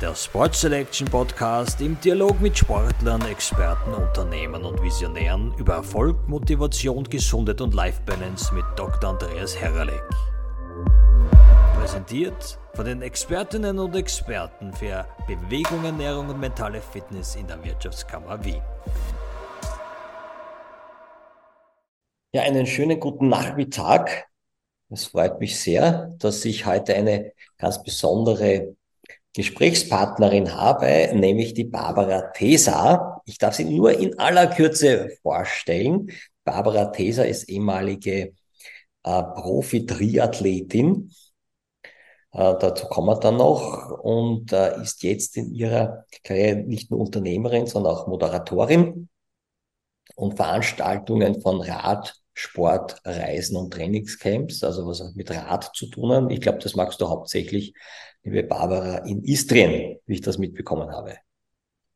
der Sport Selection Podcast im Dialog mit Sportlern, Experten, Unternehmern und Visionären über Erfolg, Motivation, Gesundheit und Life Balance mit Dr. Andreas Herralek. Präsentiert von den Expertinnen und Experten für Bewegung, Ernährung und mentale Fitness in der Wirtschaftskammer Wien. Ja, einen schönen guten Nachmittag. Es freut mich sehr, dass ich heute eine ganz besondere Gesprächspartnerin habe, nämlich die Barbara Tesa. Ich darf sie nur in aller Kürze vorstellen. Barbara Tesa ist ehemalige äh, Profi-Triathletin. Äh, dazu kommen wir dann noch und äh, ist jetzt in ihrer Karriere nicht nur Unternehmerin, sondern auch Moderatorin und Veranstaltungen von Rad, Sport, Reisen und Trainingscamps, also was mit Rad zu tun haben. Ich glaube, das magst du hauptsächlich liebe Barbara, in Istrien, wie ich das mitbekommen habe.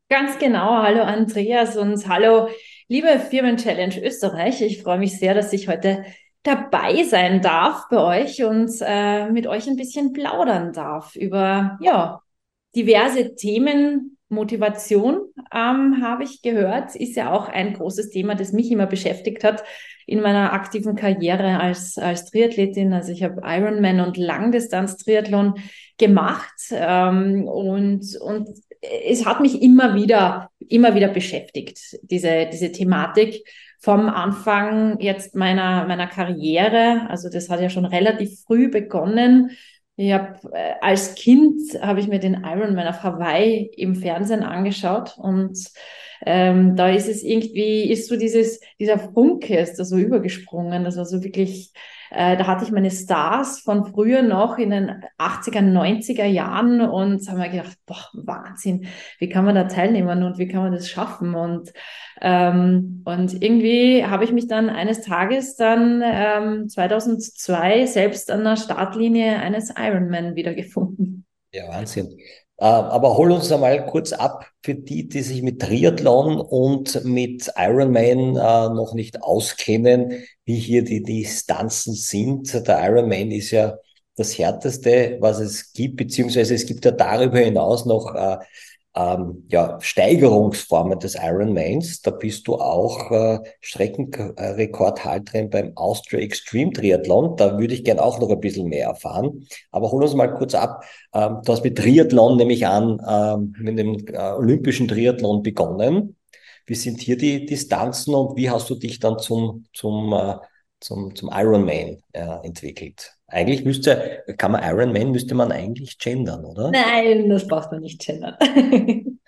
Ganz genau. Hallo Andreas und hallo liebe Firmen-Challenge Österreich. Ich freue mich sehr, dass ich heute dabei sein darf bei euch und äh, mit euch ein bisschen plaudern darf über ja, diverse Themen. Motivation ähm, habe ich gehört, ist ja auch ein großes Thema, das mich immer beschäftigt hat in meiner aktiven Karriere als, als Triathletin. Also ich habe Ironman und Langdistanz-Triathlon gemacht ähm, und, und es hat mich immer wieder, immer wieder beschäftigt, diese, diese Thematik vom Anfang jetzt meiner, meiner Karriere. Also das hat ja schon relativ früh begonnen. Ich habe äh, als Kind habe ich mir den Ironman auf Hawaii im Fernsehen angeschaut und ähm, da ist es irgendwie, ist so dieses, dieser Funke ist da so übergesprungen. Das war so wirklich äh, da hatte ich meine Stars von früher noch in den 80er, 90er Jahren und haben wir gedacht, boah, Wahnsinn, wie kann man da teilnehmen und wie kann man das schaffen? Und, ähm, und irgendwie habe ich mich dann eines Tages dann ähm, 2002 selbst an der Startlinie eines Ironman wiedergefunden. Ja, Wahnsinn. Äh, aber hol uns einmal kurz ab für die, die sich mit Triathlon und mit Ironman äh, noch nicht auskennen, wie hier die Distanzen sind. Der Ironman ist ja das härteste, was es gibt, beziehungsweise es gibt ja darüber hinaus noch äh, ähm, ja, Steigerungsformen des Ironmans. Da bist du auch äh, Streckenrekordhalterin beim Austria Extreme Triathlon. Da würde ich gern auch noch ein bisschen mehr erfahren. Aber hol uns mal kurz ab. Ähm, du hast mit Triathlon nämlich an, ähm, mit dem äh, olympischen Triathlon begonnen. Wie sind hier die Distanzen und wie hast du dich dann zum, zum, äh, zum, zum Ironman äh, entwickelt? Eigentlich müsste, kann man Ironman, müsste man eigentlich gendern, oder? Nein, das braucht man nicht gendern.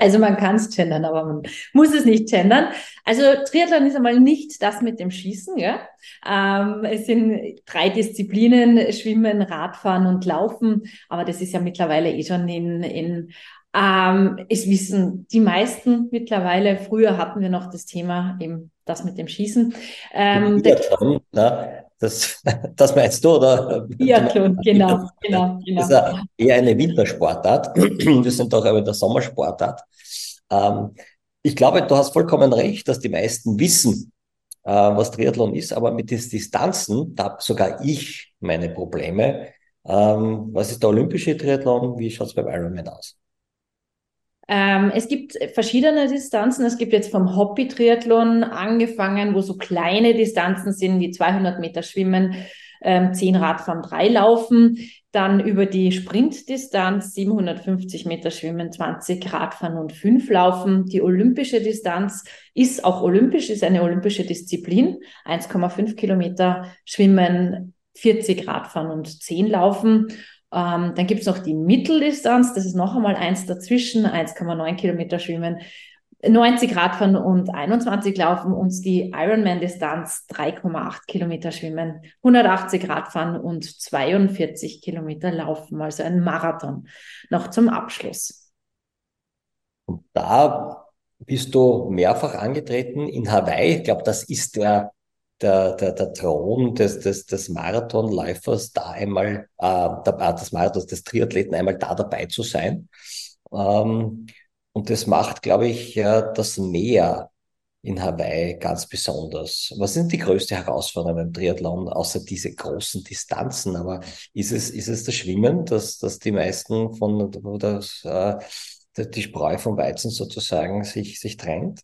also man kann es gendern, aber man muss es nicht gendern. Also Triathlon ist einmal nicht das mit dem Schießen. Ja? Ähm, es sind drei Disziplinen, Schwimmen, Radfahren und Laufen. Aber das ist ja mittlerweile eh schon in, in ähm, es wissen die meisten mittlerweile. Früher hatten wir noch das Thema eben das mit dem Schießen. Ähm, Biathlon, na, das, das meinst du, oder? Biathlon, genau, genau, genau. Das ist eher eine Wintersportart. Wir sind doch aber in der Sommersportart. Ähm, ich glaube, du hast vollkommen recht, dass die meisten wissen, äh, was Triathlon ist, aber mit den Distanzen, da habe sogar ich meine Probleme. Ähm, was ist der olympische Triathlon? Wie schaut es beim Ironman aus? Ähm, es gibt verschiedene Distanzen. Es gibt jetzt vom Hobby-Triathlon angefangen, wo so kleine Distanzen sind, wie 200 Meter Schwimmen, ähm, 10 Radfahren, 3 Laufen. Dann über die Sprintdistanz 750 Meter Schwimmen, 20 Radfahren und 5 Laufen. Die olympische Distanz ist auch olympisch, ist eine olympische Disziplin. 1,5 Kilometer Schwimmen, 40 Radfahren und 10 Laufen. Ähm, dann gibt es noch die Mitteldistanz, das ist noch einmal eins dazwischen, 1,9 Kilometer schwimmen, 90 Radfahren und 21 laufen und die Ironman-Distanz 3,8 Kilometer schwimmen, 180 Radfahren und 42 Kilometer laufen, also ein Marathon noch zum Abschluss. Und da bist du mehrfach angetreten in Hawaii. Ich glaube, das ist der der, der, der Thron des, des, des Marathonläufers da einmal, äh, der, des Marathons, des Triathleten einmal da dabei zu sein. Ähm, und das macht, glaube ich, ja, das Meer in Hawaii ganz besonders? Was sind die größte Herausforderung beim Triathlon, außer diese großen Distanzen? Aber ist es, ist es das Schwimmen, dass, dass die meisten von, das, äh, die Spreu vom Weizen sozusagen sich, sich trennt?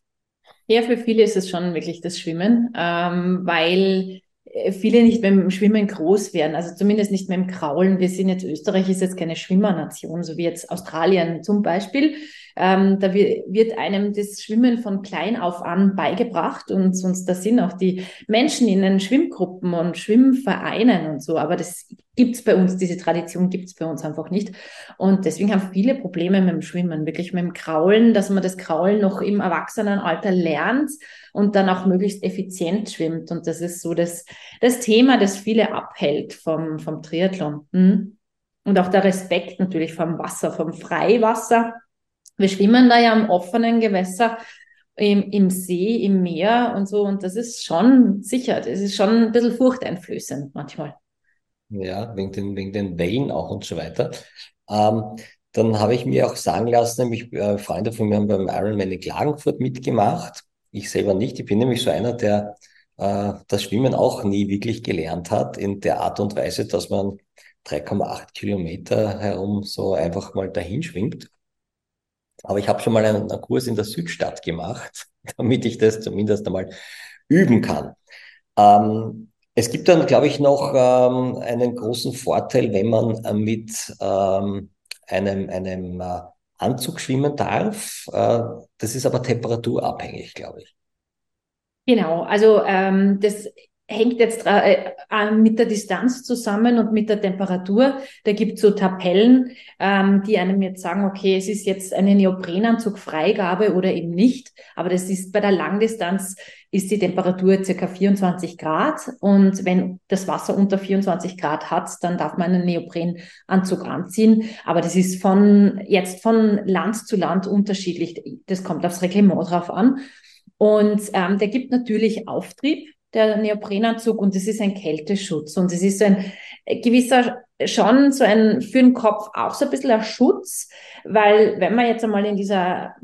Ja, für viele ist es schon wirklich das Schwimmen, ähm, weil äh, viele nicht beim Schwimmen groß werden, also zumindest nicht mehr im Kraulen. Wir sind jetzt, Österreich ist jetzt keine Schwimmernation, so wie jetzt Australien zum Beispiel. Ähm, da wird einem das Schwimmen von klein auf an beigebracht und sonst da sind auch die Menschen in den Schwimmgruppen und Schwimmvereinen und so. Aber das gibt's bei uns, diese Tradition gibt's bei uns einfach nicht. Und deswegen haben viele Probleme mit dem Schwimmen, wirklich mit dem Kraulen, dass man das Kraulen noch im Erwachsenenalter lernt und dann auch möglichst effizient schwimmt. Und das ist so das, das Thema, das viele abhält vom, vom Triathlon. Mhm. Und auch der Respekt natürlich vom Wasser, vom Freiwasser wir schwimmen da ja am offenen Gewässer, im, im See, im Meer und so. Und das ist schon sicher, das ist schon ein bisschen furchteinflößend manchmal. Ja, wegen den, wegen den Wellen auch und so weiter. Ähm, dann habe ich mir auch sagen lassen, nämlich äh, Freunde von mir haben beim Ironman in Klagenfurt mitgemacht. Ich selber nicht. Ich bin nämlich so einer, der äh, das Schwimmen auch nie wirklich gelernt hat, in der Art und Weise, dass man 3,8 Kilometer herum so einfach mal dahin schwimmt. Aber ich habe schon mal einen, Kurs in der Südstadt gemacht, damit ich das zumindest einmal üben kann. Ähm, es gibt dann, glaube ich, noch ähm, einen großen Vorteil, wenn man äh, mit ähm, einem, einem äh, Anzug schwimmen darf. Äh, das ist aber temperaturabhängig, glaube ich. Genau, also ähm, das hängt jetzt äh, äh, mit der Distanz zusammen und mit der Temperatur. Da gibt es so Tabellen, ähm, die einem jetzt sagen, okay, es ist jetzt eine Neoprenanzugfreigabe oder eben nicht. Aber das ist bei der Langdistanz ist die Temperatur circa 24 Grad. Und wenn das Wasser unter 24 Grad hat, dann darf man einen Neoprenanzug anziehen. Aber das ist von jetzt von Land zu Land unterschiedlich. Das kommt aufs Reglement drauf an. Und ähm, der gibt natürlich Auftrieb der Neoprenanzug und das ist ein Kälteschutz und es ist so ein gewisser schon so ein für den Kopf auch so ein bisschen ein Schutz, weil wenn man jetzt einmal in dieser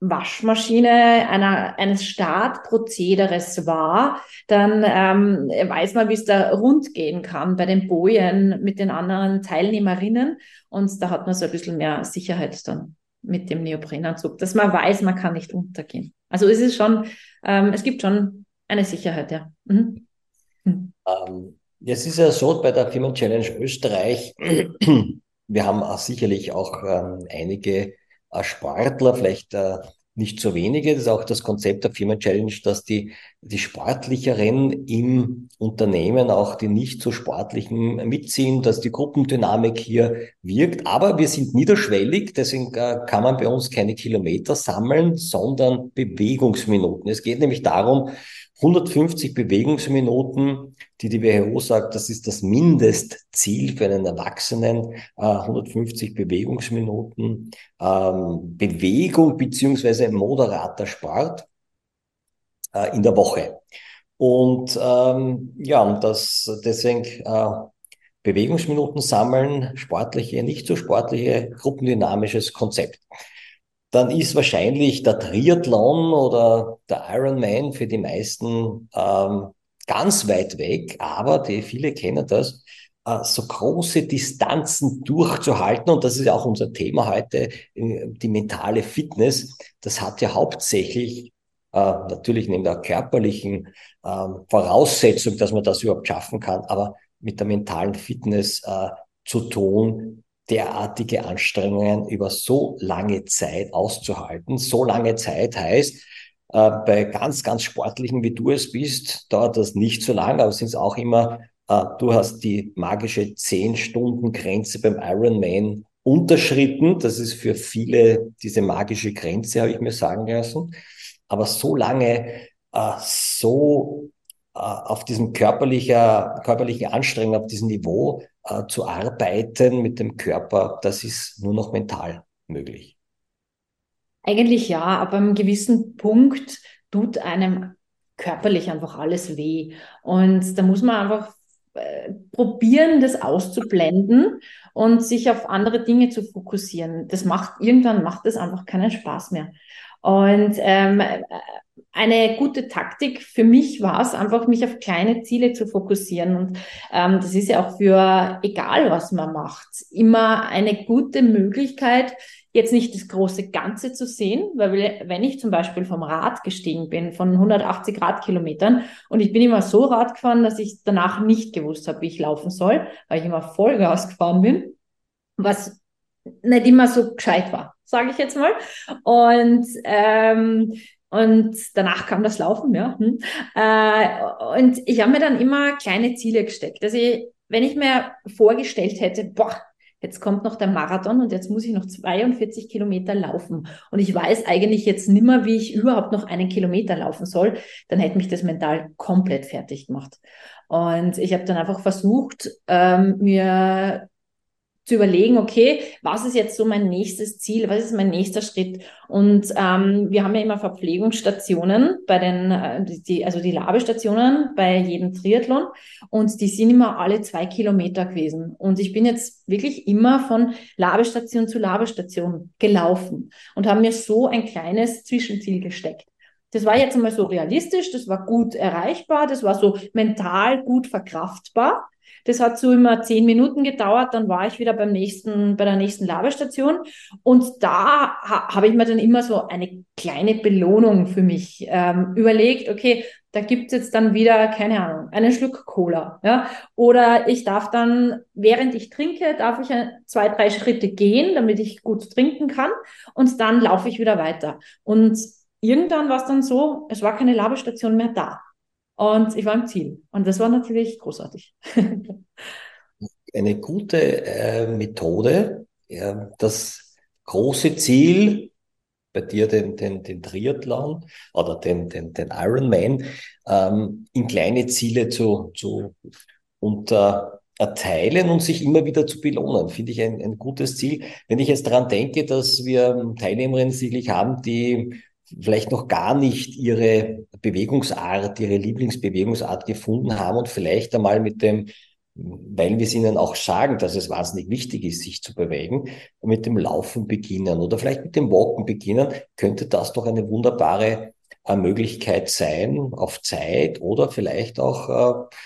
Waschmaschine einer, eines Startprozederes war, dann ähm, weiß man, wie es da rund gehen kann bei den Bojen mit den anderen Teilnehmerinnen. Und da hat man so ein bisschen mehr Sicherheit dann mit dem Neoprenanzug, dass man weiß, man kann nicht untergehen. Also es ist schon, ähm, es gibt schon eine Sicherheit, ja. Mhm. Mhm. Ähm, jetzt ist ja so bei der Firmen Challenge Österreich, wir haben auch sicherlich auch ähm, einige äh, Sportler, vielleicht äh, nicht so wenige. Das ist auch das Konzept der Firmen Challenge, dass die, die Sportlicheren im Unternehmen auch die nicht so Sportlichen mitziehen, dass die Gruppendynamik hier wirkt. Aber wir sind niederschwellig, deswegen äh, kann man bei uns keine Kilometer sammeln, sondern Bewegungsminuten. Es geht nämlich darum, 150 Bewegungsminuten, die die WHO sagt, das ist das Mindestziel für einen Erwachsenen, 150 Bewegungsminuten ähm, Bewegung beziehungsweise moderater Sport äh, in der Woche. Und ähm, ja, und das deswegen äh, Bewegungsminuten sammeln, sportliche, nicht so sportliche, gruppendynamisches Konzept dann ist wahrscheinlich der Triathlon oder der Ironman für die meisten ähm, ganz weit weg, aber die viele kennen das, äh, so große Distanzen durchzuhalten. Und das ist auch unser Thema heute, äh, die mentale Fitness. Das hat ja hauptsächlich äh, natürlich neben der körperlichen äh, Voraussetzung, dass man das überhaupt schaffen kann, aber mit der mentalen Fitness äh, zu tun, derartige Anstrengungen über so lange Zeit auszuhalten. So lange Zeit heißt, äh, bei ganz, ganz sportlichen, wie du es bist, dauert das nicht so lange, aber es sind auch immer, äh, du hast die magische 10-Stunden-Grenze beim Ironman unterschritten. Das ist für viele diese magische Grenze, habe ich mir sagen lassen. Aber so lange, äh, so äh, auf diesem körperlicher, körperlichen Anstrengung, auf diesem Niveau äh, zu arbeiten mit dem Körper, das ist nur noch mental möglich. Eigentlich ja, aber einem gewissen Punkt tut einem körperlich einfach alles weh. Und da muss man einfach äh, probieren, das auszublenden und sich auf andere Dinge zu fokussieren. Das macht, irgendwann macht das einfach keinen Spaß mehr. Und ähm, eine gute Taktik für mich war es einfach, mich auf kleine Ziele zu fokussieren. Und ähm, das ist ja auch für egal, was man macht, immer eine gute Möglichkeit, jetzt nicht das große Ganze zu sehen, weil wenn ich zum Beispiel vom Rad gestiegen bin, von 180 Radkilometern und ich bin immer so Rad gefahren, dass ich danach nicht gewusst habe, wie ich laufen soll, weil ich immer Vollgas gefahren bin, was nicht immer so gescheit war, sage ich jetzt mal. Und ähm, und danach kam das Laufen, ja. Hm. Äh, und ich habe mir dann immer kleine Ziele gesteckt. Also ich, wenn ich mir vorgestellt hätte, boah, jetzt kommt noch der Marathon und jetzt muss ich noch 42 Kilometer laufen und ich weiß eigentlich jetzt nimmer, wie ich überhaupt noch einen Kilometer laufen soll, dann hätte mich das mental komplett fertig gemacht. Und ich habe dann einfach versucht, ähm, mir zu überlegen, okay, was ist jetzt so mein nächstes Ziel, was ist mein nächster Schritt? Und ähm, wir haben ja immer Verpflegungsstationen bei den, äh, die, also die Labestationen bei jedem Triathlon und die sind immer alle zwei Kilometer gewesen. Und ich bin jetzt wirklich immer von Labestation zu Labestation gelaufen und habe mir so ein kleines Zwischenziel gesteckt. Das war jetzt einmal so realistisch, das war gut erreichbar, das war so mental gut verkraftbar. Das hat so immer zehn Minuten gedauert, dann war ich wieder beim nächsten, bei der nächsten Labestation. Und da ha habe ich mir dann immer so eine kleine Belohnung für mich ähm, überlegt, okay, da gibt's jetzt dann wieder, keine Ahnung, einen Schluck Cola. Ja? Oder ich darf dann, während ich trinke, darf ich zwei, drei Schritte gehen, damit ich gut trinken kann. Und dann laufe ich wieder weiter. Und irgendwann war es dann so, es war keine Labestation mehr da. Und ich war im Ziel. Und das war natürlich großartig. Eine gute äh, Methode, ja, das große Ziel, bei dir den, den, den Triathlon oder den, den, den Ironman, ähm, in kleine Ziele zu, zu unterteilen und sich immer wieder zu belohnen, finde ich ein, ein gutes Ziel. Wenn ich jetzt daran denke, dass wir Teilnehmerinnen sicherlich haben, die vielleicht noch gar nicht ihre Bewegungsart, ihre Lieblingsbewegungsart gefunden haben und vielleicht einmal mit dem, weil wir es ihnen auch sagen, dass es wahnsinnig wichtig ist, sich zu bewegen, mit dem Laufen beginnen oder vielleicht mit dem Walken beginnen, könnte das doch eine wunderbare äh, Möglichkeit sein, auf Zeit oder vielleicht auch, äh,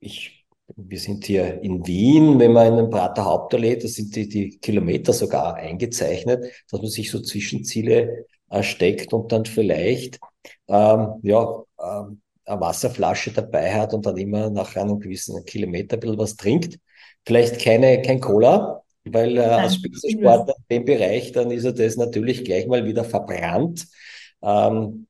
ich wir sind hier in Wien, wenn man in den Prater Hauptallee, da sind die, die Kilometer sogar eingezeichnet, dass man sich so Zwischenziele steckt und dann vielleicht ähm, ja, ähm, eine Wasserflasche dabei hat und dann immer nach einem gewissen Kilometer ein bisschen was trinkt. Vielleicht keine, kein Cola, weil äh, als Spitzensportler in dem Bereich, dann ist er das natürlich gleich mal wieder verbrannt. Ähm,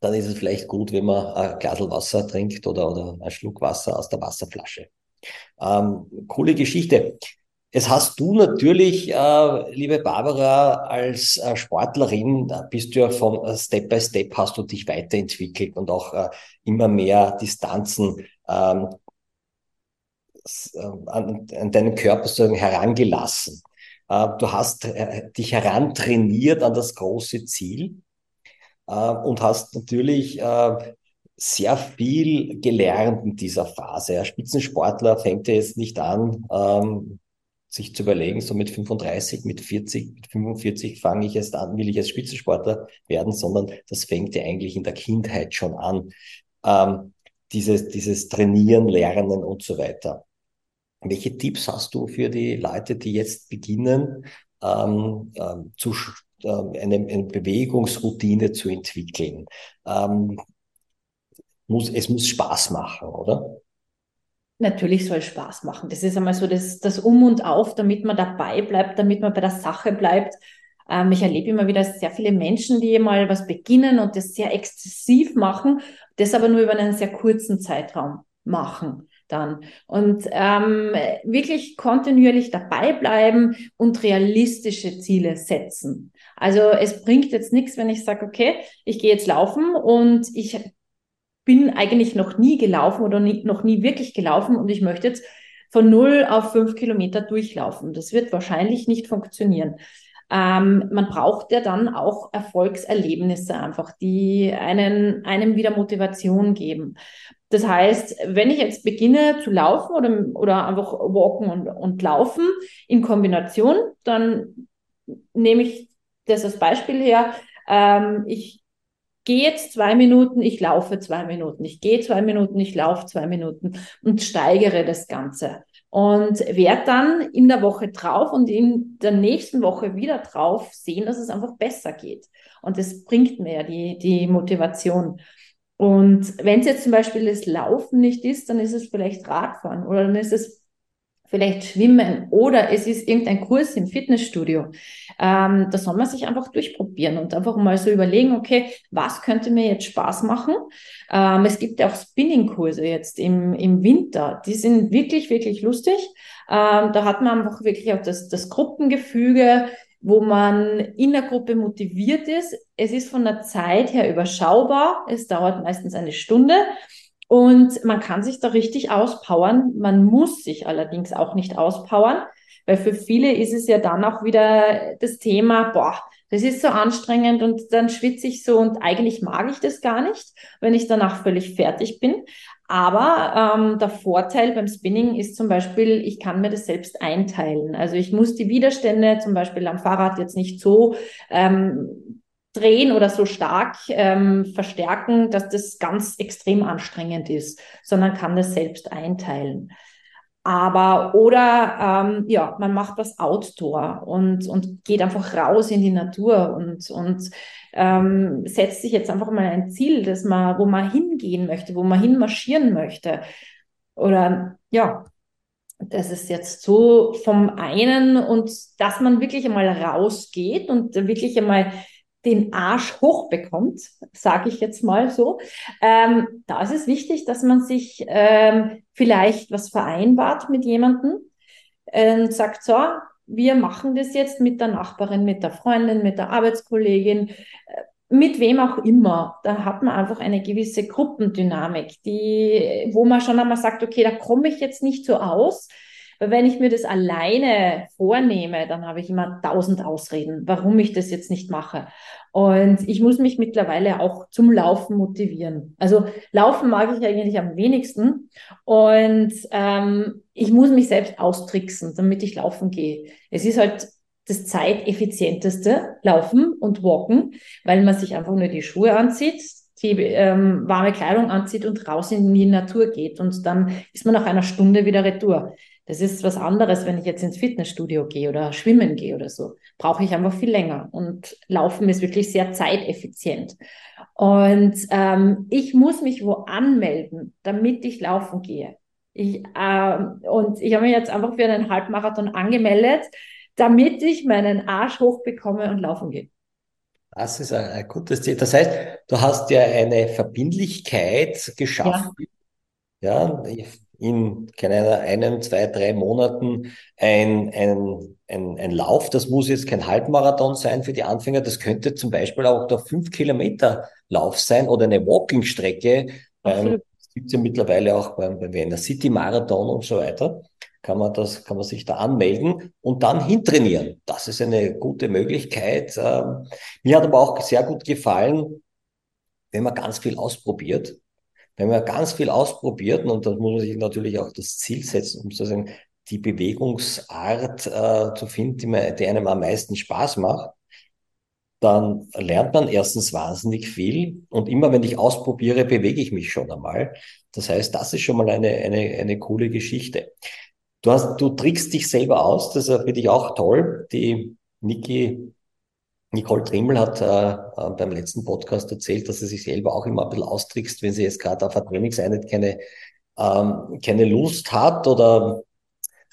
dann ist es vielleicht gut, wenn man ein Glas Wasser trinkt oder, oder einen Schluck Wasser aus der Wasserflasche. Ähm, coole Geschichte. Es hast du natürlich, äh, liebe Barbara, als äh, Sportlerin, bist du ja von äh, Step by Step hast du dich weiterentwickelt und auch äh, immer mehr Distanzen ähm, äh, an, an deinen Körper sozusagen herangelassen. Äh, du hast dich herantrainiert an das große Ziel und hast natürlich sehr viel gelernt in dieser Phase. Ein Spitzensportler fängt ja jetzt nicht an, ähm, sich zu überlegen, so mit 35, mit 40, mit 45 fange ich erst an, will ich als Spitzensportler werden, sondern das fängt ja eigentlich in der Kindheit schon an. Ähm, dieses, dieses Trainieren, Lernen und so weiter. Welche Tipps hast du für die Leute, die jetzt beginnen, ähm, ähm, zu, äh, eine, eine Bewegungsroutine zu entwickeln? Ähm, muss, es muss Spaß machen, oder? Natürlich soll Spaß machen. Das ist einmal so das, das Um und Auf, damit man dabei bleibt, damit man bei der Sache bleibt. Ähm, ich erlebe immer wieder sehr viele Menschen, die mal was beginnen und das sehr exzessiv machen, das aber nur über einen sehr kurzen Zeitraum machen dann. Und ähm, wirklich kontinuierlich dabei bleiben und realistische Ziele setzen. Also es bringt jetzt nichts, wenn ich sage, okay, ich gehe jetzt laufen und ich bin eigentlich noch nie gelaufen oder nie, noch nie wirklich gelaufen und ich möchte jetzt von null auf fünf Kilometer durchlaufen. Das wird wahrscheinlich nicht funktionieren. Ähm, man braucht ja dann auch Erfolgserlebnisse einfach, die einen, einem wieder Motivation geben. Das heißt, wenn ich jetzt beginne zu laufen oder, oder einfach walken und, und laufen in Kombination, dann nehme ich das als Beispiel her, ähm, ich gehe jetzt zwei Minuten, ich laufe zwei Minuten, ich gehe zwei Minuten, ich laufe zwei Minuten und steigere das Ganze. Und werde dann in der Woche drauf und in der nächsten Woche wieder drauf sehen, dass es einfach besser geht. Und das bringt mir die, die Motivation. Und wenn es jetzt zum Beispiel das Laufen nicht ist, dann ist es vielleicht Radfahren oder dann ist es vielleicht Schwimmen oder es ist irgendein Kurs im Fitnessstudio. Ähm, da soll man sich einfach durchprobieren und einfach mal so überlegen, okay, was könnte mir jetzt Spaß machen? Ähm, es gibt ja auch Spinning-Kurse jetzt im, im Winter. Die sind wirklich, wirklich lustig. Ähm, da hat man einfach wirklich auch das, das Gruppengefüge, wo man in der Gruppe motiviert ist. Es ist von der Zeit her überschaubar. Es dauert meistens eine Stunde. Und man kann sich da richtig auspowern. Man muss sich allerdings auch nicht auspowern, weil für viele ist es ja dann auch wieder das Thema, boah, das ist so anstrengend und dann schwitze ich so und eigentlich mag ich das gar nicht, wenn ich danach völlig fertig bin. Aber ähm, der Vorteil beim Spinning ist zum Beispiel, ich kann mir das selbst einteilen. Also ich muss die Widerstände zum Beispiel am Fahrrad jetzt nicht so ähm, drehen oder so stark ähm, verstärken, dass das ganz extrem anstrengend ist, sondern kann das selbst einteilen. Aber oder ähm, ja, man macht was Outdoor und, und geht einfach raus in die Natur und, und ähm, setzt sich jetzt einfach mal ein Ziel, dass man, wo man hingehen möchte, wo man hinmarschieren möchte. Oder ja, das ist jetzt so vom einen und dass man wirklich einmal rausgeht und wirklich einmal den Arsch hochbekommt, sage ich jetzt mal so, ähm, da ist es wichtig, dass man sich ähm, vielleicht was vereinbart mit jemandem und sagt, so, wir machen das jetzt mit der Nachbarin, mit der Freundin, mit der Arbeitskollegin, äh, mit wem auch immer. Da hat man einfach eine gewisse Gruppendynamik, die, wo man schon einmal sagt, okay, da komme ich jetzt nicht so aus, weil wenn ich mir das alleine vornehme, dann habe ich immer tausend Ausreden, warum ich das jetzt nicht mache. Und ich muss mich mittlerweile auch zum Laufen motivieren. Also Laufen mag ich eigentlich am wenigsten. Und ähm, ich muss mich selbst austricksen, damit ich laufen gehe. Es ist halt das zeiteffizienteste Laufen und Walken, weil man sich einfach nur die Schuhe anzieht, die ähm, warme Kleidung anzieht und raus in die Natur geht. Und dann ist man nach einer Stunde wieder retour. Das ist was anderes, wenn ich jetzt ins Fitnessstudio gehe oder schwimmen gehe oder so. Brauche ich einfach viel länger. Und Laufen ist wirklich sehr zeiteffizient. Und ähm, ich muss mich wo anmelden, damit ich laufen gehe. Ich, äh, und ich habe mich jetzt einfach für einen Halbmarathon angemeldet, damit ich meinen Arsch hochbekomme und laufen gehe. Das ist ein, ein gutes Ziel. Das heißt, du hast ja eine Verbindlichkeit geschaffen. Ja, ja in keine einem, zwei, drei Monaten ein, ein, ein, ein Lauf. Das muss jetzt kein Halbmarathon sein für die Anfänger. Das könnte zum Beispiel auch der fünf Kilometer Lauf sein oder eine Walking-Strecke. Beim, gibt es ja mittlerweile auch beim, beim Wiener City Marathon und so weiter. Kann man das, kann man sich da anmelden und dann hintrainieren. Das ist eine gute Möglichkeit. Ähm, mir hat aber auch sehr gut gefallen, wenn man ganz viel ausprobiert wenn man ganz viel ausprobiert, und dann muss man sich natürlich auch das Ziel setzen, um sozusagen die Bewegungsart äh, zu finden, die, man, die einem am meisten Spaß macht, dann lernt man erstens wahnsinnig viel und immer wenn ich ausprobiere, bewege ich mich schon einmal. Das heißt, das ist schon mal eine, eine, eine coole Geschichte. Du, hast, du trickst dich selber aus, das finde ich auch toll. Die Niki Nicole Trimmel hat äh, äh, beim letzten Podcast erzählt, dass sie sich selber auch immer ein bisschen austrickst, wenn sie jetzt gerade auf eine Trainingseinheit keine, ähm, keine Lust hat oder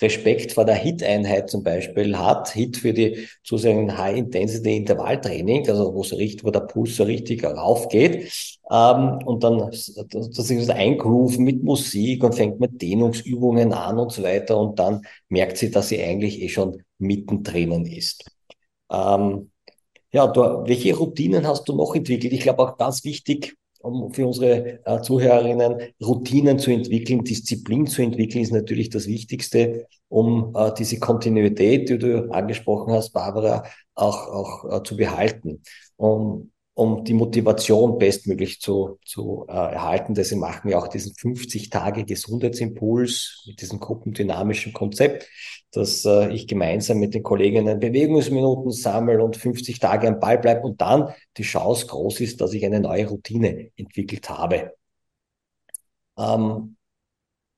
Respekt vor der HIT-Einheit zum Beispiel hat. HIT für die sozusagen High-Intensity-Intervalltraining, also wo, so richtig, wo der Puls so richtig raufgeht. Ähm, und dann das ist eingrooven mit Musik und fängt mit Dehnungsübungen an und so weiter. Und dann merkt sie, dass sie eigentlich eh schon mittendrin ist. Ähm, ja, du, welche Routinen hast du noch entwickelt? Ich glaube auch ganz wichtig, um für unsere äh, Zuhörerinnen Routinen zu entwickeln, Disziplin zu entwickeln, ist natürlich das Wichtigste, um äh, diese Kontinuität, die du angesprochen hast, Barbara, auch, auch äh, zu behalten. Um, um die Motivation bestmöglich zu, zu äh, erhalten. Deswegen machen wir auch diesen 50 Tage Gesundheitsimpuls mit diesem gruppendynamischen Konzept, dass äh, ich gemeinsam mit den Kolleginnen Bewegungsminuten sammle und 50 Tage am Ball bleibe und dann die Chance groß ist, dass ich eine neue Routine entwickelt habe. Ähm,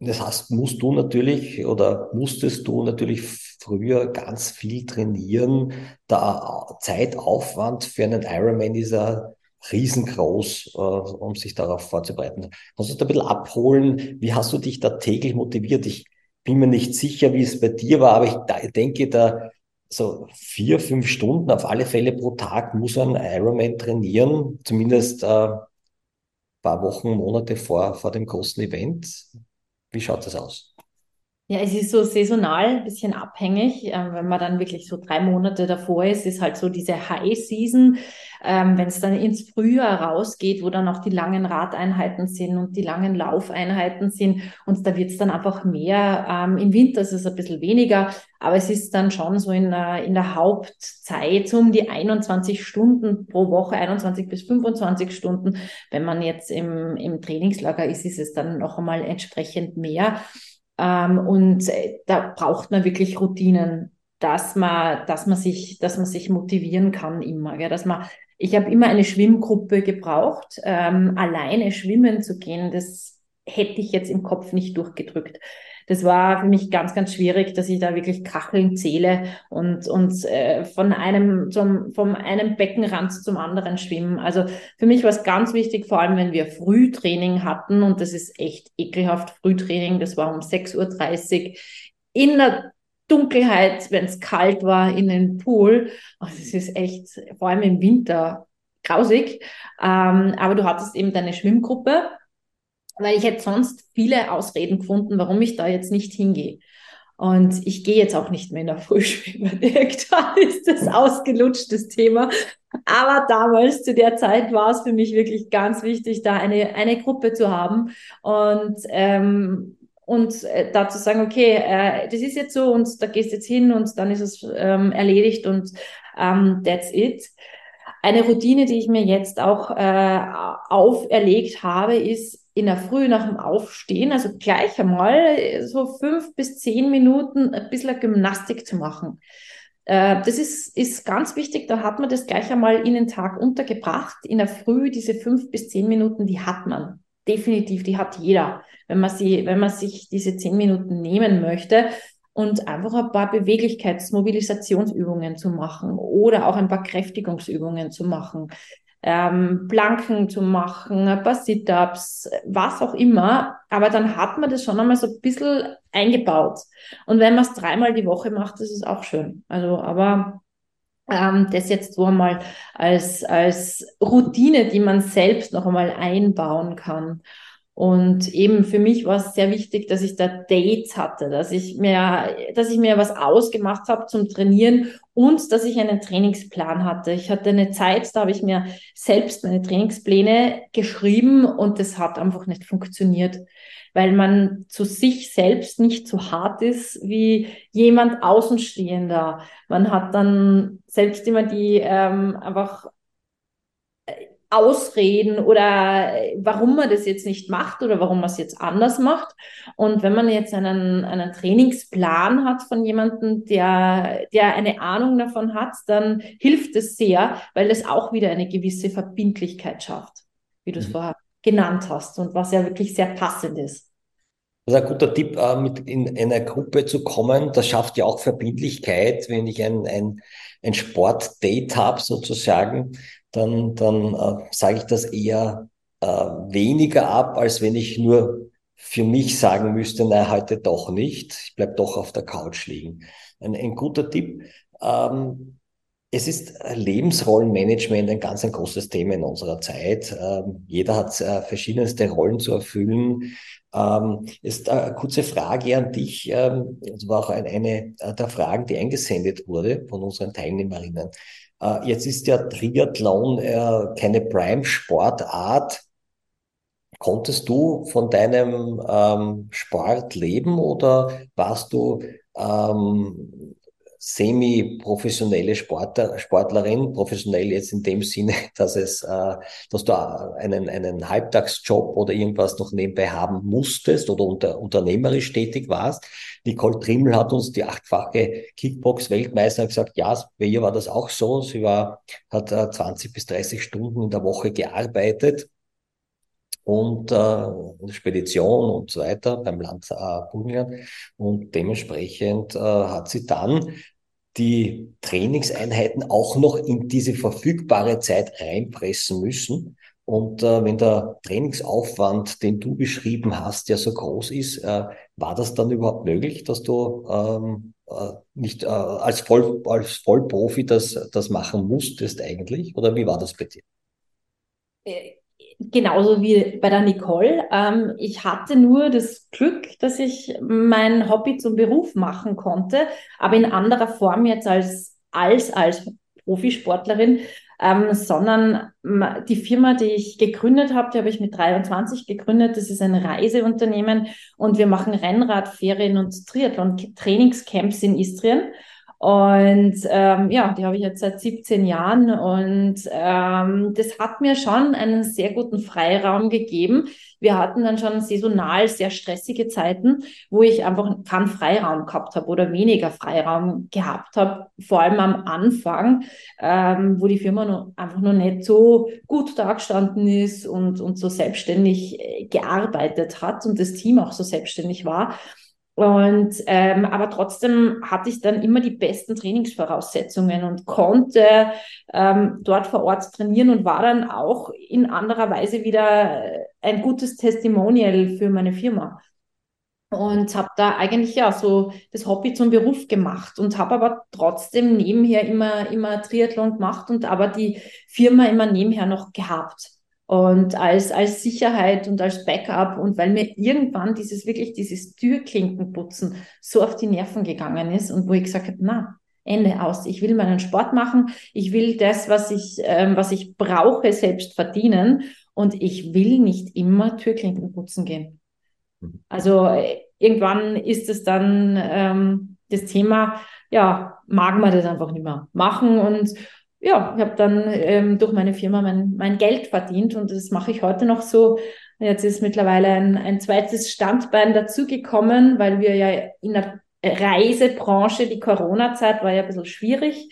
das heißt, musst du natürlich oder musstest du natürlich früher ganz viel trainieren. Der Zeitaufwand für einen Ironman ist ja riesengroß, äh, um sich darauf vorzubereiten. Kannst du uns da ein bisschen abholen? Wie hast du dich da täglich motiviert? Ich bin mir nicht sicher, wie es bei dir war, aber ich, da, denke, da so vier, fünf Stunden auf alle Fälle pro Tag muss ein Ironman trainieren, zumindest äh, paar Wochen, Monate vor, vor dem großen Event. Wie schaut das aus? Ja, es ist so saisonal, ein bisschen abhängig. Ähm, wenn man dann wirklich so drei Monate davor ist, ist halt so diese High Season. Ähm, wenn es dann ins Frühjahr rausgeht, wo dann auch die langen Radeinheiten sind und die langen Laufeinheiten sind und da wird es dann einfach mehr. Ähm, Im Winter ist es ein bisschen weniger, aber es ist dann schon so in, äh, in der Hauptzeit um die 21 Stunden pro Woche, 21 bis 25 Stunden. Wenn man jetzt im, im Trainingslager ist, ist es dann noch einmal entsprechend mehr. Ähm, und äh, da braucht man wirklich Routinen, dass man, dass man sich, dass man sich motivieren kann immer, gell? dass man, ich habe immer eine Schwimmgruppe gebraucht, ähm, alleine schwimmen zu gehen, das hätte ich jetzt im Kopf nicht durchgedrückt das war für mich ganz, ganz schwierig, dass ich da wirklich Kacheln zähle und, und äh, von einem zum, vom einem Beckenrand zum anderen schwimmen. Also für mich war es ganz wichtig, vor allem wenn wir Frühtraining hatten und das ist echt ekelhaft Frühtraining, das war um 6.30 Uhr in der Dunkelheit, wenn es kalt war, in den Pool. Also es ist echt, vor allem im Winter, grausig. Ähm, aber du hattest eben deine Schwimmgruppe weil ich hätte sonst viele Ausreden gefunden, warum ich da jetzt nicht hingehe. Und ich gehe jetzt auch nicht mehr in der Frühschwimmer. Irgendwann ist das ausgelutscht, das Thema. Aber damals, zu der Zeit, war es für mich wirklich ganz wichtig, da eine, eine Gruppe zu haben und, ähm, und äh, da zu sagen, okay, äh, das ist jetzt so und da gehst jetzt hin und dann ist es ähm, erledigt und ähm, that's it. Eine Routine, die ich mir jetzt auch äh, auferlegt habe, ist, in der Früh nach dem Aufstehen, also gleich einmal so fünf bis zehn Minuten ein bisschen Gymnastik zu machen. Äh, das ist, ist ganz wichtig, da hat man das gleich einmal in den Tag untergebracht. In der Früh diese fünf bis zehn Minuten, die hat man. Definitiv, die hat jeder, wenn man sie, wenn man sich diese zehn Minuten nehmen möchte und einfach ein paar Beweglichkeits-, Mobilisationsübungen zu machen oder auch ein paar Kräftigungsübungen zu machen ähm, Planken zu machen, ein paar Sit-ups, was auch immer. Aber dann hat man das schon einmal so ein bisschen eingebaut. Und wenn man es dreimal die Woche macht, ist es auch schön. Also, aber ähm, das jetzt so einmal als, als Routine, die man selbst noch einmal einbauen kann. Und eben für mich war es sehr wichtig, dass ich da Dates hatte, dass ich mir, dass ich mir was ausgemacht habe zum Trainieren und dass ich einen Trainingsplan hatte. Ich hatte eine Zeit, da habe ich mir selbst meine Trainingspläne geschrieben und das hat einfach nicht funktioniert, weil man zu sich selbst nicht so hart ist wie jemand Außenstehender. Man hat dann selbst immer die ähm, einfach Ausreden oder warum man das jetzt nicht macht oder warum man es jetzt anders macht. Und wenn man jetzt einen, einen Trainingsplan hat von jemandem, der, der eine Ahnung davon hat, dann hilft es sehr, weil es auch wieder eine gewisse Verbindlichkeit schafft, wie du es mhm. vorher genannt hast und was ja wirklich sehr passend ist. Das ist ein guter Tipp, äh, mit in einer Gruppe zu kommen. Das schafft ja auch Verbindlichkeit, wenn ich ein, ein, ein Sportdate habe sozusagen dann, dann äh, sage ich das eher äh, weniger ab, als wenn ich nur für mich sagen müsste, na, heute doch nicht. Ich bleib doch auf der Couch liegen. Ein, ein guter Tipp. Ähm, es ist Lebensrollenmanagement ein ganz ein großes Thema in unserer Zeit. Ähm, jeder hat äh, verschiedenste Rollen zu erfüllen. Ähm, ist eine kurze Frage an dich. Ähm, das war auch eine, eine der Fragen, die eingesendet wurde von unseren Teilnehmerinnen. Äh, jetzt ist ja Triathlon äh, keine Prime-Sportart. Konntest du von deinem ähm, Sport leben oder warst du ähm, semi-professionelle Sportler, Sportlerin, professionell jetzt in dem Sinne, dass es, äh, dass du einen, einen Halbtagsjob oder irgendwas noch nebenbei haben musstest oder unter, unternehmerisch tätig warst. Nicole Trimmel hat uns die achtfache Kickbox-Weltmeisterin gesagt, ja, bei ihr war das auch so. Sie war, hat äh, 20 bis 30 Stunden in der Woche gearbeitet und äh, Spedition und so weiter beim Land äh, Burgenland. Und dementsprechend äh, hat sie dann die Trainingseinheiten auch noch in diese verfügbare Zeit reinpressen müssen. Und äh, wenn der Trainingsaufwand, den du beschrieben hast, ja so groß ist, äh, war das dann überhaupt möglich, dass du ähm, äh, nicht äh, als, Voll, als Vollprofi das, das machen musstest eigentlich? Oder wie war das bei dir? Genauso wie bei der Nicole. Ähm, ich hatte nur das Glück, dass ich mein Hobby zum Beruf machen konnte, aber in anderer Form jetzt als als, als Profisportlerin, ähm, sondern die Firma, die ich gegründet habe, die habe ich mit 23 gegründet. Das ist ein Reiseunternehmen und wir machen Rennradferien und Triathlon-Trainingscamps in Istrien. Und ähm, ja, die habe ich jetzt seit 17 Jahren und ähm, das hat mir schon einen sehr guten Freiraum gegeben. Wir hatten dann schon saisonal sehr stressige Zeiten, wo ich einfach keinen Freiraum gehabt habe oder weniger Freiraum gehabt habe, vor allem am Anfang, ähm, wo die Firma noch, einfach noch nicht so gut dagestanden ist und, und so selbstständig äh, gearbeitet hat und das Team auch so selbstständig war. Und ähm, aber trotzdem hatte ich dann immer die besten Trainingsvoraussetzungen und konnte ähm, dort vor Ort trainieren und war dann auch in anderer Weise wieder ein gutes Testimonial für meine Firma. Und habe da eigentlich ja so das Hobby zum Beruf gemacht und habe aber trotzdem nebenher immer, immer Triathlon gemacht und aber die Firma immer nebenher noch gehabt und als, als Sicherheit und als Backup und weil mir irgendwann dieses wirklich dieses Türklinkenputzen so auf die Nerven gegangen ist und wo ich gesagt habe, na, Ende aus. Ich will meinen Sport machen. Ich will das, was ich, ähm, was ich brauche, selbst verdienen. Und ich will nicht immer Türklinken putzen gehen. Also äh, irgendwann ist es dann ähm, das Thema, ja, mag man das einfach nicht mehr machen und ja, ich habe dann ähm, durch meine Firma mein, mein Geld verdient und das mache ich heute noch so. Jetzt ist mittlerweile ein, ein zweites Standbein dazugekommen, weil wir ja in der Reisebranche, die Corona-Zeit war ja ein bisschen schwierig.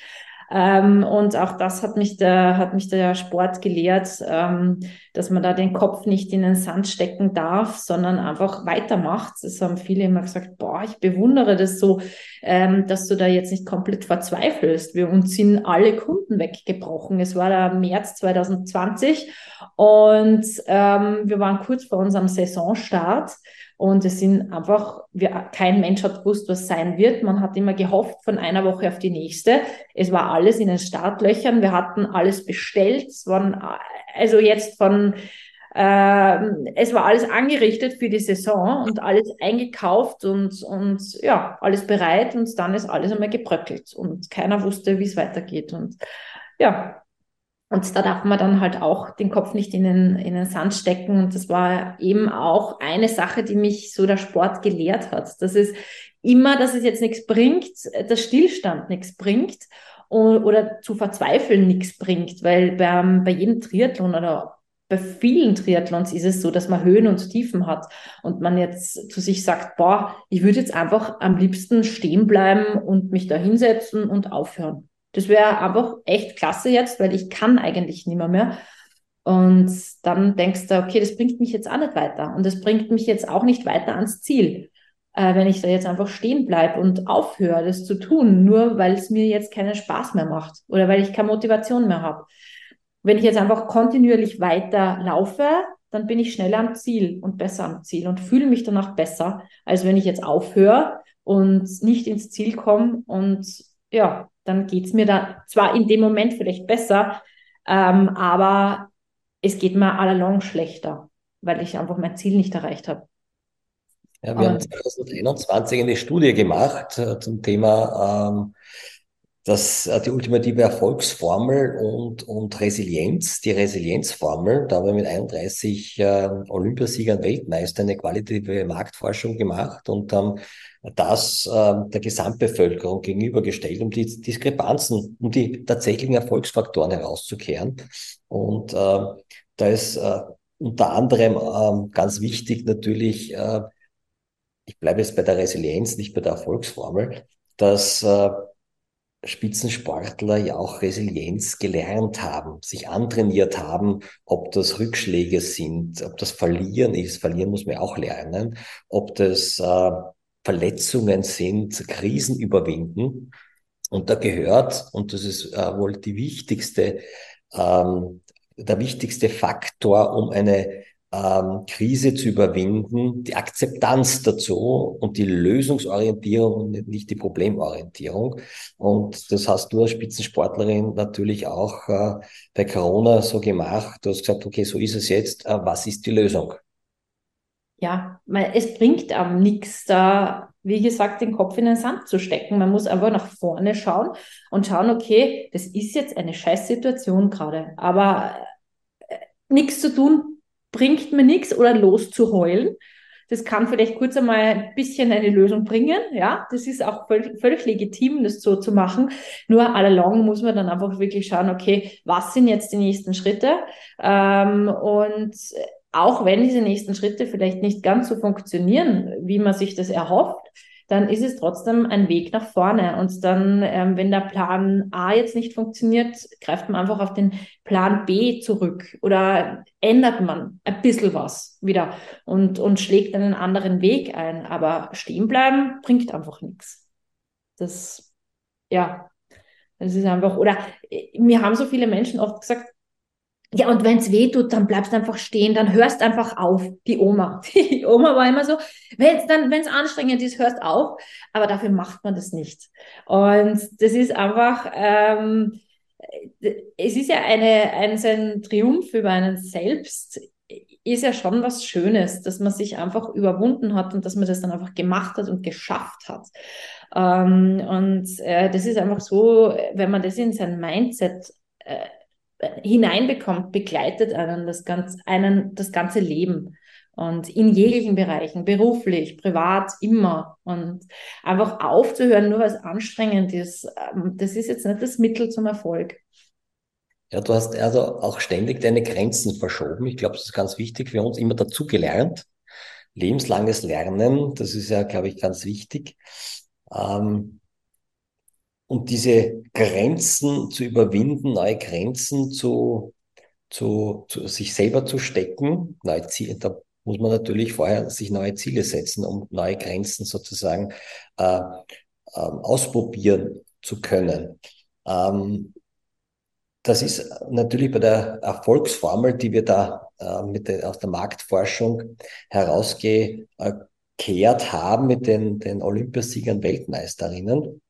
Ähm, und auch das hat mich der, hat mich der Sport gelehrt, ähm, dass man da den Kopf nicht in den Sand stecken darf, sondern einfach weitermacht. Das haben viele immer gesagt, boah, ich bewundere das so, ähm, dass du da jetzt nicht komplett verzweifelst. Wir uns sind alle Kunden weggebrochen. Es war der März 2020 und ähm, wir waren kurz vor unserem Saisonstart. Und es sind einfach, wir, kein Mensch hat gewusst, was sein wird. Man hat immer gehofft von einer Woche auf die nächste. Es war alles in den Startlöchern. Wir hatten alles bestellt. Es waren, also jetzt von, äh, es war alles angerichtet für die Saison und alles eingekauft und, und ja, alles bereit. Und dann ist alles einmal gebröckelt und keiner wusste, wie es weitergeht. Und ja, und da darf man dann halt auch den Kopf nicht in den, in den Sand stecken. Und das war eben auch eine Sache, die mich so der Sport gelehrt hat. Das ist immer, dass es jetzt nichts bringt, dass Stillstand nichts bringt oder zu verzweifeln nichts bringt, weil beim, bei jedem Triathlon oder bei vielen Triathlons ist es so, dass man Höhen und Tiefen hat und man jetzt zu sich sagt, boah, ich würde jetzt einfach am liebsten stehen bleiben und mich da hinsetzen und aufhören. Das wäre einfach echt klasse jetzt, weil ich kann eigentlich nicht mehr, mehr. Und dann denkst du, okay, das bringt mich jetzt auch nicht weiter. Und das bringt mich jetzt auch nicht weiter ans Ziel, äh, wenn ich da jetzt einfach stehen bleibe und aufhöre, das zu tun, nur weil es mir jetzt keinen Spaß mehr macht oder weil ich keine Motivation mehr habe. Wenn ich jetzt einfach kontinuierlich weiter laufe, dann bin ich schneller am Ziel und besser am Ziel und fühle mich danach besser, als wenn ich jetzt aufhöre und nicht ins Ziel komme und ja, dann geht es mir da zwar in dem Moment vielleicht besser, ähm, aber es geht mir allalong schlechter, weil ich einfach mein Ziel nicht erreicht habe. Ja, wir haben 2021 eine Studie gemacht äh, zum Thema ähm, das, äh, die ultimative Erfolgsformel und, und Resilienz, die Resilienzformel. Da haben wir mit 31 äh, Olympiasiegern Weltmeister eine qualitative Marktforschung gemacht und haben das äh, der Gesamtbevölkerung gegenübergestellt, um die Diskrepanzen, um die tatsächlichen Erfolgsfaktoren herauszukehren. Und äh, da ist äh, unter anderem äh, ganz wichtig natürlich, äh, ich bleibe jetzt bei der Resilienz, nicht bei der Erfolgsformel, dass äh, Spitzensportler ja auch Resilienz gelernt haben, sich antrainiert haben, ob das Rückschläge sind, ob das Verlieren ist, Verlieren muss man auch lernen, ob das äh, Verletzungen sind, Krisen überwinden. Und da gehört, und das ist äh, wohl die wichtigste, ähm, der wichtigste Faktor, um eine ähm, Krise zu überwinden, die Akzeptanz dazu und die Lösungsorientierung und nicht die Problemorientierung. Und das hast du als Spitzensportlerin natürlich auch äh, bei Corona so gemacht. Du hast gesagt, okay, so ist es jetzt. Äh, was ist die Lösung? Ja, weil es bringt am nichts da, wie gesagt, den Kopf in den Sand zu stecken. Man muss einfach nach vorne schauen und schauen, okay, das ist jetzt eine Scheißsituation gerade, aber äh, nichts zu tun bringt mir nichts oder loszuheulen. Das kann vielleicht kurz einmal ein bisschen eine Lösung bringen. Ja, das ist auch völlig, völlig legitim, das so zu machen. Nur allalong muss man dann einfach wirklich schauen, okay, was sind jetzt die nächsten Schritte? Ähm, und auch wenn diese nächsten Schritte vielleicht nicht ganz so funktionieren, wie man sich das erhofft, dann ist es trotzdem ein Weg nach vorne. Und dann, ähm, wenn der Plan A jetzt nicht funktioniert, greift man einfach auf den Plan B zurück oder ändert man ein bisschen was wieder und, und schlägt einen anderen Weg ein. Aber stehen bleiben bringt einfach nichts. Das, ja, das ist einfach, oder äh, mir haben so viele Menschen oft gesagt, ja, und wenn es weh tut, dann bleibst du einfach stehen, dann hörst einfach auf. Die Oma. Die Oma war immer so, wenn es dann, wenn anstrengend ist, hörst auf. Aber dafür macht man das nicht. Und das ist einfach, ähm, es ist ja eine, ein, so ein Triumph über einen selbst, ist ja schon was Schönes, dass man sich einfach überwunden hat und dass man das dann einfach gemacht hat und geschafft hat. Ähm, und äh, das ist einfach so, wenn man das in sein Mindset äh, hineinbekommt, begleitet einen das, ganz, einen das ganze Leben. Und in jeglichen Bereichen, beruflich, privat, immer. Und einfach aufzuhören, nur weil es anstrengend ist, ähm, das ist jetzt nicht das Mittel zum Erfolg. Ja, du hast also auch ständig deine Grenzen verschoben. Ich glaube, das ist ganz wichtig für uns, immer dazugelernt. Lebenslanges Lernen, das ist ja, glaube ich, ganz wichtig. Ähm, und diese Grenzen zu überwinden, neue Grenzen zu, zu, zu sich selber zu stecken, neue Ziele, da muss man natürlich vorher sich neue Ziele setzen, um neue Grenzen sozusagen äh, äh, ausprobieren zu können. Ähm, das ist natürlich bei der Erfolgsformel, die wir da äh, mit der, aus der Marktforschung herausgekehrt haben mit den, den Olympiasiegern Weltmeisterinnen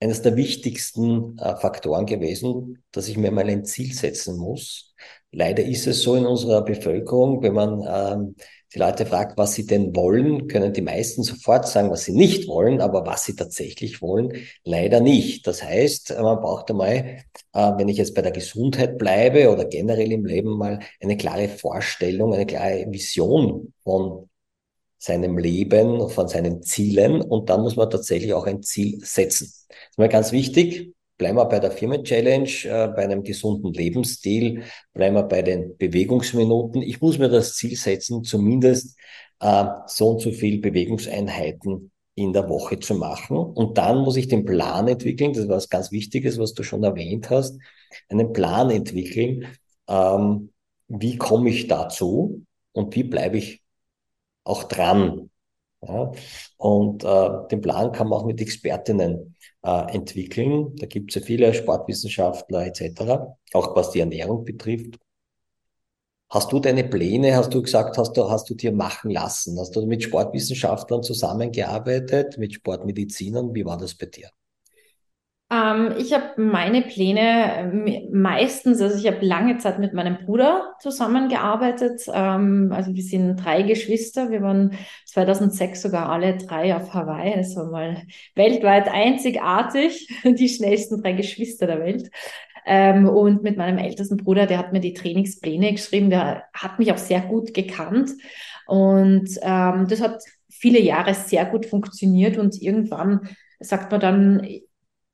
eines der wichtigsten äh, Faktoren gewesen, dass ich mir mal ein Ziel setzen muss. Leider ist es so in unserer Bevölkerung, wenn man ähm, die Leute fragt, was sie denn wollen, können die meisten sofort sagen, was sie nicht wollen, aber was sie tatsächlich wollen, leider nicht. Das heißt, man braucht einmal, äh, wenn ich jetzt bei der Gesundheit bleibe oder generell im Leben mal eine klare Vorstellung, eine klare Vision von seinem Leben, von seinen Zielen und dann muss man tatsächlich auch ein Ziel setzen. Das ist mal ganz wichtig. Bleiben wir bei der Firmen-Challenge, äh, bei einem gesunden Lebensstil, bleiben wir bei den Bewegungsminuten. Ich muss mir das Ziel setzen, zumindest äh, so und so viel Bewegungseinheiten in der Woche zu machen. Und dann muss ich den Plan entwickeln, das ist was ganz Wichtiges, was du schon erwähnt hast, einen Plan entwickeln, ähm, wie komme ich dazu und wie bleibe ich auch dran. Ja? Und äh, den Plan kann man auch mit Expertinnen äh, entwickeln. Da gibt es ja viele Sportwissenschaftler etc., auch was die Ernährung betrifft. Hast du deine Pläne, hast du gesagt, hast du, hast du dir machen lassen? Hast du mit Sportwissenschaftlern zusammengearbeitet, mit Sportmedizinern? Wie war das bei dir? Ähm, ich habe meine Pläne ähm, meistens, also ich habe lange Zeit mit meinem Bruder zusammengearbeitet. Ähm, also wir sind drei Geschwister. Wir waren 2006 sogar alle drei auf Hawaii. Das war mal weltweit einzigartig, die schnellsten drei Geschwister der Welt. Ähm, und mit meinem ältesten Bruder, der hat mir die Trainingspläne geschrieben, der hat mich auch sehr gut gekannt. Und ähm, das hat viele Jahre sehr gut funktioniert und irgendwann sagt man dann,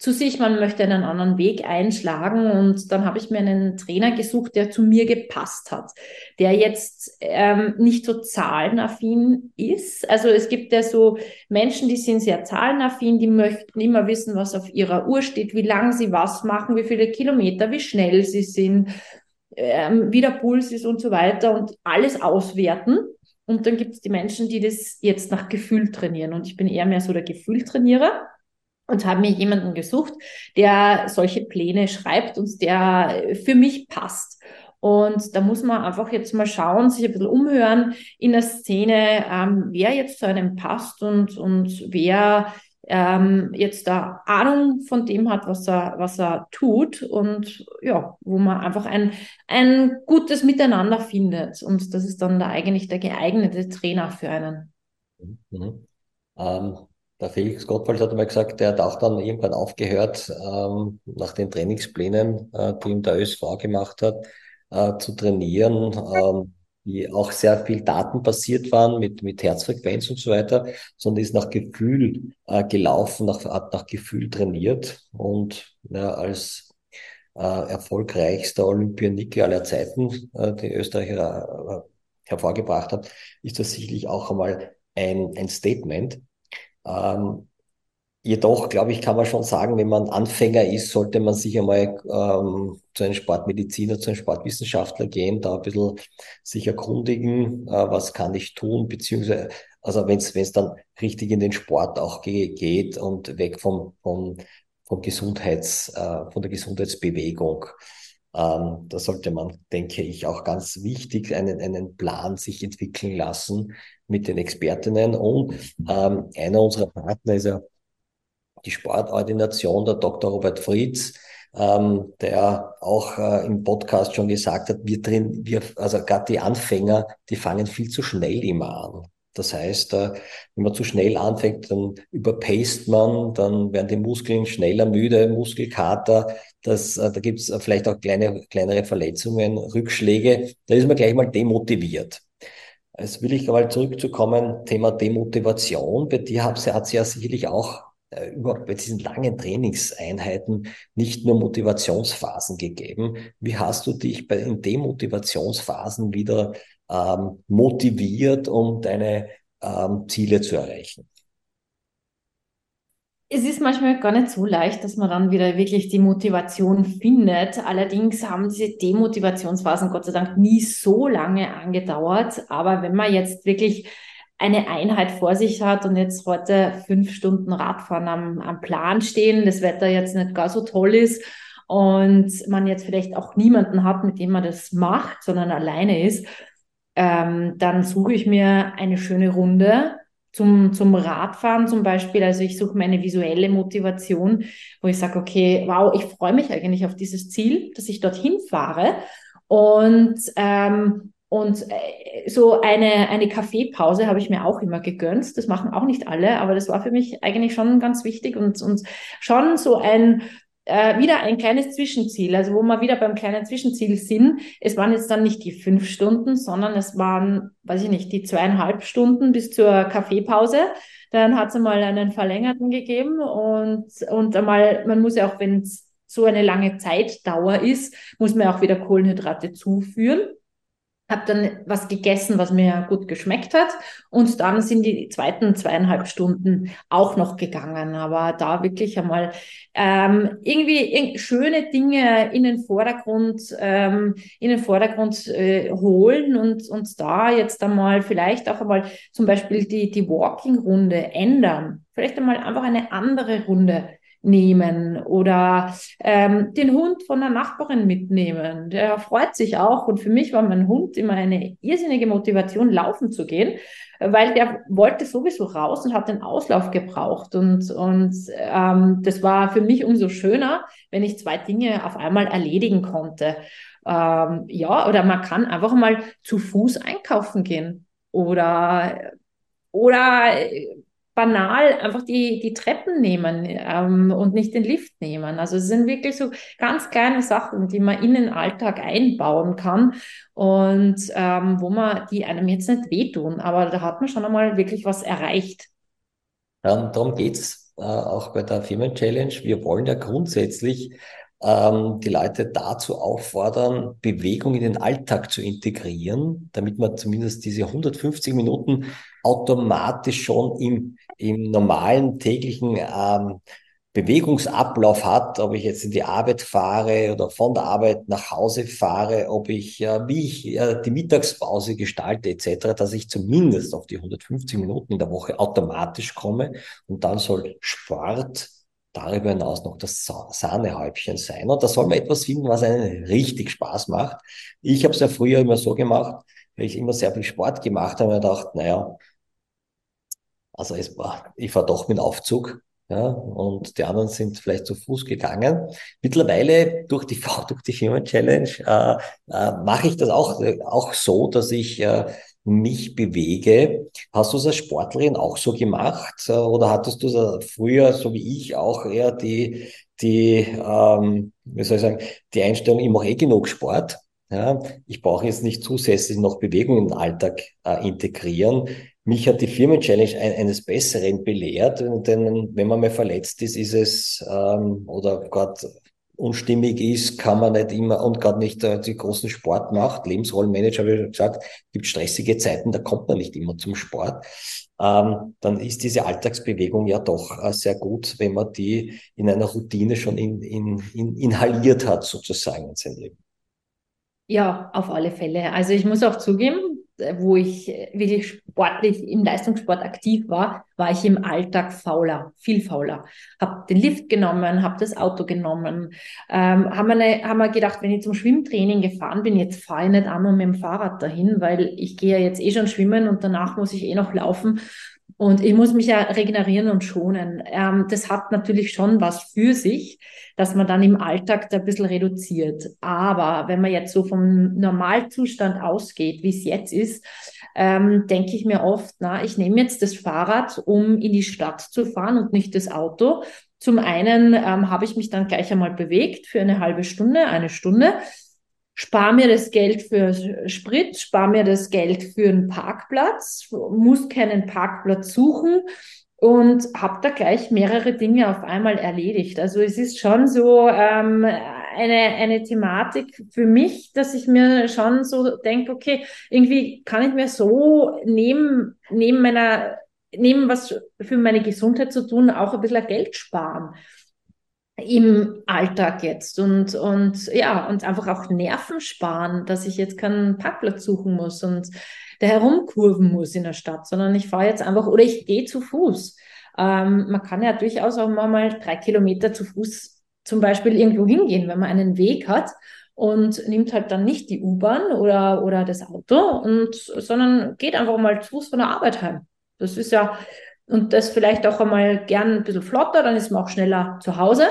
zu sich, man möchte einen anderen Weg einschlagen. Und dann habe ich mir einen Trainer gesucht, der zu mir gepasst hat, der jetzt ähm, nicht so zahlenaffin ist. Also es gibt ja so Menschen, die sind sehr zahlenaffin, die möchten immer wissen, was auf ihrer Uhr steht, wie lange sie was machen, wie viele Kilometer, wie schnell sie sind, ähm, wie der Puls ist und so weiter und alles auswerten. Und dann gibt es die Menschen, die das jetzt nach Gefühl trainieren. Und ich bin eher mehr so der Gefühltrainierer und habe mir jemanden gesucht, der solche Pläne schreibt und der für mich passt. Und da muss man einfach jetzt mal schauen, sich ein bisschen umhören in der Szene, ähm, wer jetzt zu einem passt und, und wer ähm, jetzt da Ahnung von dem hat, was er, was er tut und ja, wo man einfach ein, ein gutes Miteinander findet. Und das ist dann da eigentlich der geeignete Trainer für einen. Mhm. Ähm, der Felix Gottwald hat einmal gesagt, der hat auch dann irgendwann aufgehört, ähm, nach den Trainingsplänen, äh, die ihm der ÖSV gemacht hat, äh, zu trainieren, ähm, die auch sehr viel datenbasiert waren mit, mit Herzfrequenz und so weiter, sondern ist nach Gefühl äh, gelaufen, nach, hat nach Gefühl trainiert und ja, als äh, erfolgreichster Olympioniker aller Zeiten, äh, die Österreicher äh, hervorgebracht hat, ist das sicherlich auch einmal ein, ein Statement. Ähm, jedoch, glaube ich, kann man schon sagen, wenn man Anfänger ist, sollte man sich einmal ähm, zu einem Sportmediziner, zu einem Sportwissenschaftler gehen, da ein bisschen sich erkundigen, äh, was kann ich tun, beziehungsweise, also wenn es dann richtig in den Sport auch ge geht und weg vom, vom, vom Gesundheits, äh, von der Gesundheitsbewegung. Ähm, da sollte man, denke ich, auch ganz wichtig einen, einen Plan sich entwickeln lassen mit den Expertinnen. Und ähm, einer unserer Partner ist ja die Sportordination, der Dr. Robert Friedz, ähm, der auch äh, im Podcast schon gesagt hat, wir drin, wir, also gerade die Anfänger, die fangen viel zu schnell immer an. Das heißt, äh, wenn man zu schnell anfängt, dann überpaced man, dann werden die Muskeln schneller müde, Muskelkater, das, äh, da gibt es vielleicht auch kleine, kleinere Verletzungen, Rückschläge, da ist man gleich mal demotiviert. Jetzt will ich mal zurückzukommen, Thema Demotivation. Bei dir hat es ja sicherlich auch äh, überhaupt bei diesen langen Trainingseinheiten nicht nur Motivationsphasen gegeben. Wie hast du dich bei den Demotivationsphasen wieder ähm, motiviert, um deine ähm, Ziele zu erreichen? Es ist manchmal gar nicht so leicht, dass man dann wieder wirklich die Motivation findet. Allerdings haben diese Demotivationsphasen Gott sei Dank nie so lange angedauert. Aber wenn man jetzt wirklich eine Einheit vor sich hat und jetzt heute fünf Stunden Radfahren am, am Plan stehen, das Wetter jetzt nicht gar so toll ist und man jetzt vielleicht auch niemanden hat, mit dem man das macht, sondern alleine ist, ähm, dann suche ich mir eine schöne Runde zum, zum Radfahren zum Beispiel. Also ich suche meine visuelle Motivation, wo ich sage, okay, wow, ich freue mich eigentlich auf dieses Ziel, dass ich dorthin fahre. Und, ähm, und äh, so eine, eine Kaffeepause habe ich mir auch immer gegönnt. Das machen auch nicht alle, aber das war für mich eigentlich schon ganz wichtig und, und schon so ein äh, wieder ein kleines Zwischenziel, also wo wir wieder beim kleinen Zwischenziel sind. Es waren jetzt dann nicht die fünf Stunden, sondern es waren, weiß ich nicht, die zweieinhalb Stunden bis zur Kaffeepause. Dann hat es einmal einen verlängerten gegeben und, und einmal, man muss ja auch, wenn es so eine lange Zeitdauer ist, muss man auch wieder Kohlenhydrate zuführen habe dann was gegessen, was mir gut geschmeckt hat. Und dann sind die zweiten zweieinhalb Stunden auch noch gegangen. Aber da wirklich einmal ähm, irgendwie schöne Dinge in den Vordergrund, ähm, in den Vordergrund äh, holen und, und da jetzt einmal vielleicht auch einmal zum Beispiel die, die Walking-Runde ändern. Vielleicht einmal einfach eine andere Runde nehmen oder ähm, den Hund von der Nachbarin mitnehmen. Der freut sich auch. Und für mich war mein Hund immer eine irrsinnige Motivation, laufen zu gehen, weil der wollte sowieso raus und hat den Auslauf gebraucht. Und, und ähm, das war für mich umso schöner, wenn ich zwei Dinge auf einmal erledigen konnte. Ähm, ja, oder man kann einfach mal zu Fuß einkaufen gehen oder, oder banal einfach die, die Treppen nehmen ähm, und nicht den Lift nehmen. Also es sind wirklich so ganz kleine Sachen, die man in den Alltag einbauen kann und ähm, wo man, die einem jetzt nicht wehtun, aber da hat man schon einmal wirklich was erreicht. Ja, darum geht's äh, auch bei der Firmen-Challenge. Wir wollen ja grundsätzlich ähm, die Leute dazu auffordern, Bewegung in den Alltag zu integrieren, damit man zumindest diese 150 Minuten automatisch schon im, im normalen täglichen ähm, Bewegungsablauf hat, ob ich jetzt in die Arbeit fahre oder von der Arbeit nach Hause fahre, ob ich, äh, wie ich äh, die Mittagspause gestalte etc., dass ich zumindest auf die 150 Minuten in der Woche automatisch komme und dann soll Sport darüber hinaus noch das Sahnehäubchen sein. Und da soll man etwas finden, was einen richtig Spaß macht. Ich habe es ja früher immer so gemacht, weil ich immer sehr viel Sport gemacht habe und gedacht, naja, also es war, ich war doch mit Aufzug, ja, und die anderen sind vielleicht zu Fuß gegangen. Mittlerweile durch die, durch die Firmen-Challenge äh, äh, mache ich das auch, auch so, dass ich äh, mich bewege. Hast du es als Sportlerin auch so gemacht oder hattest du früher, so wie ich, auch eher die, die ähm, wie soll ich sagen, die Einstellung, ich mache eh genug Sport. Ja, ich brauche jetzt nicht zusätzlich noch Bewegung in den Alltag äh, integrieren. Mich hat die Firmen-Challenge ein, eines Besseren belehrt, denn wenn man mal verletzt ist, ist es ähm, oder gerade unstimmig ist, kann man nicht immer und gerade nicht äh, die großen Sport macht. Lebensrollenmanager, habe ich schon gesagt, gibt stressige Zeiten, da kommt man nicht immer zum Sport. Ähm, dann ist diese Alltagsbewegung ja doch äh, sehr gut, wenn man die in einer Routine schon in, in, in inhaliert hat, sozusagen in sein Leben. Ja, auf alle Fälle. Also ich muss auch zugeben, wo ich wirklich sportlich im Leistungssport aktiv war, war ich im Alltag fauler, viel fauler. Hab den Lift genommen, hab das Auto genommen, ähm, haben wir, wir gedacht, wenn ich zum Schwimmtraining gefahren bin, jetzt fahre ich nicht einmal mit dem Fahrrad dahin, weil ich gehe ja jetzt eh schon schwimmen und danach muss ich eh noch laufen. Und ich muss mich ja regenerieren und schonen. Ähm, das hat natürlich schon was für sich, dass man dann im Alltag da ein bisschen reduziert. Aber wenn man jetzt so vom Normalzustand ausgeht, wie es jetzt ist, ähm, denke ich mir oft, na, ich nehme jetzt das Fahrrad, um in die Stadt zu fahren und nicht das Auto. Zum einen ähm, habe ich mich dann gleich einmal bewegt für eine halbe Stunde, eine Stunde spare mir das Geld für Sprit, spare mir das Geld für einen Parkplatz, muss keinen Parkplatz suchen und habe da gleich mehrere Dinge auf einmal erledigt. Also es ist schon so ähm, eine, eine Thematik für mich, dass ich mir schon so denke, okay, irgendwie kann ich mir so neben, neben meiner, neben was für meine Gesundheit zu tun, auch ein bisschen Geld sparen im Alltag jetzt und, und ja, und einfach auch Nerven sparen, dass ich jetzt keinen Parkplatz suchen muss und da herumkurven muss in der Stadt, sondern ich fahre jetzt einfach oder ich gehe zu Fuß. Ähm, man kann ja durchaus auch mal drei Kilometer zu Fuß zum Beispiel irgendwo hingehen, wenn man einen Weg hat und nimmt halt dann nicht die U-Bahn oder, oder das Auto und, sondern geht einfach mal zu Fuß von der Arbeit heim. Das ist ja, und das vielleicht auch einmal gern ein bisschen flotter, dann ist man auch schneller zu Hause.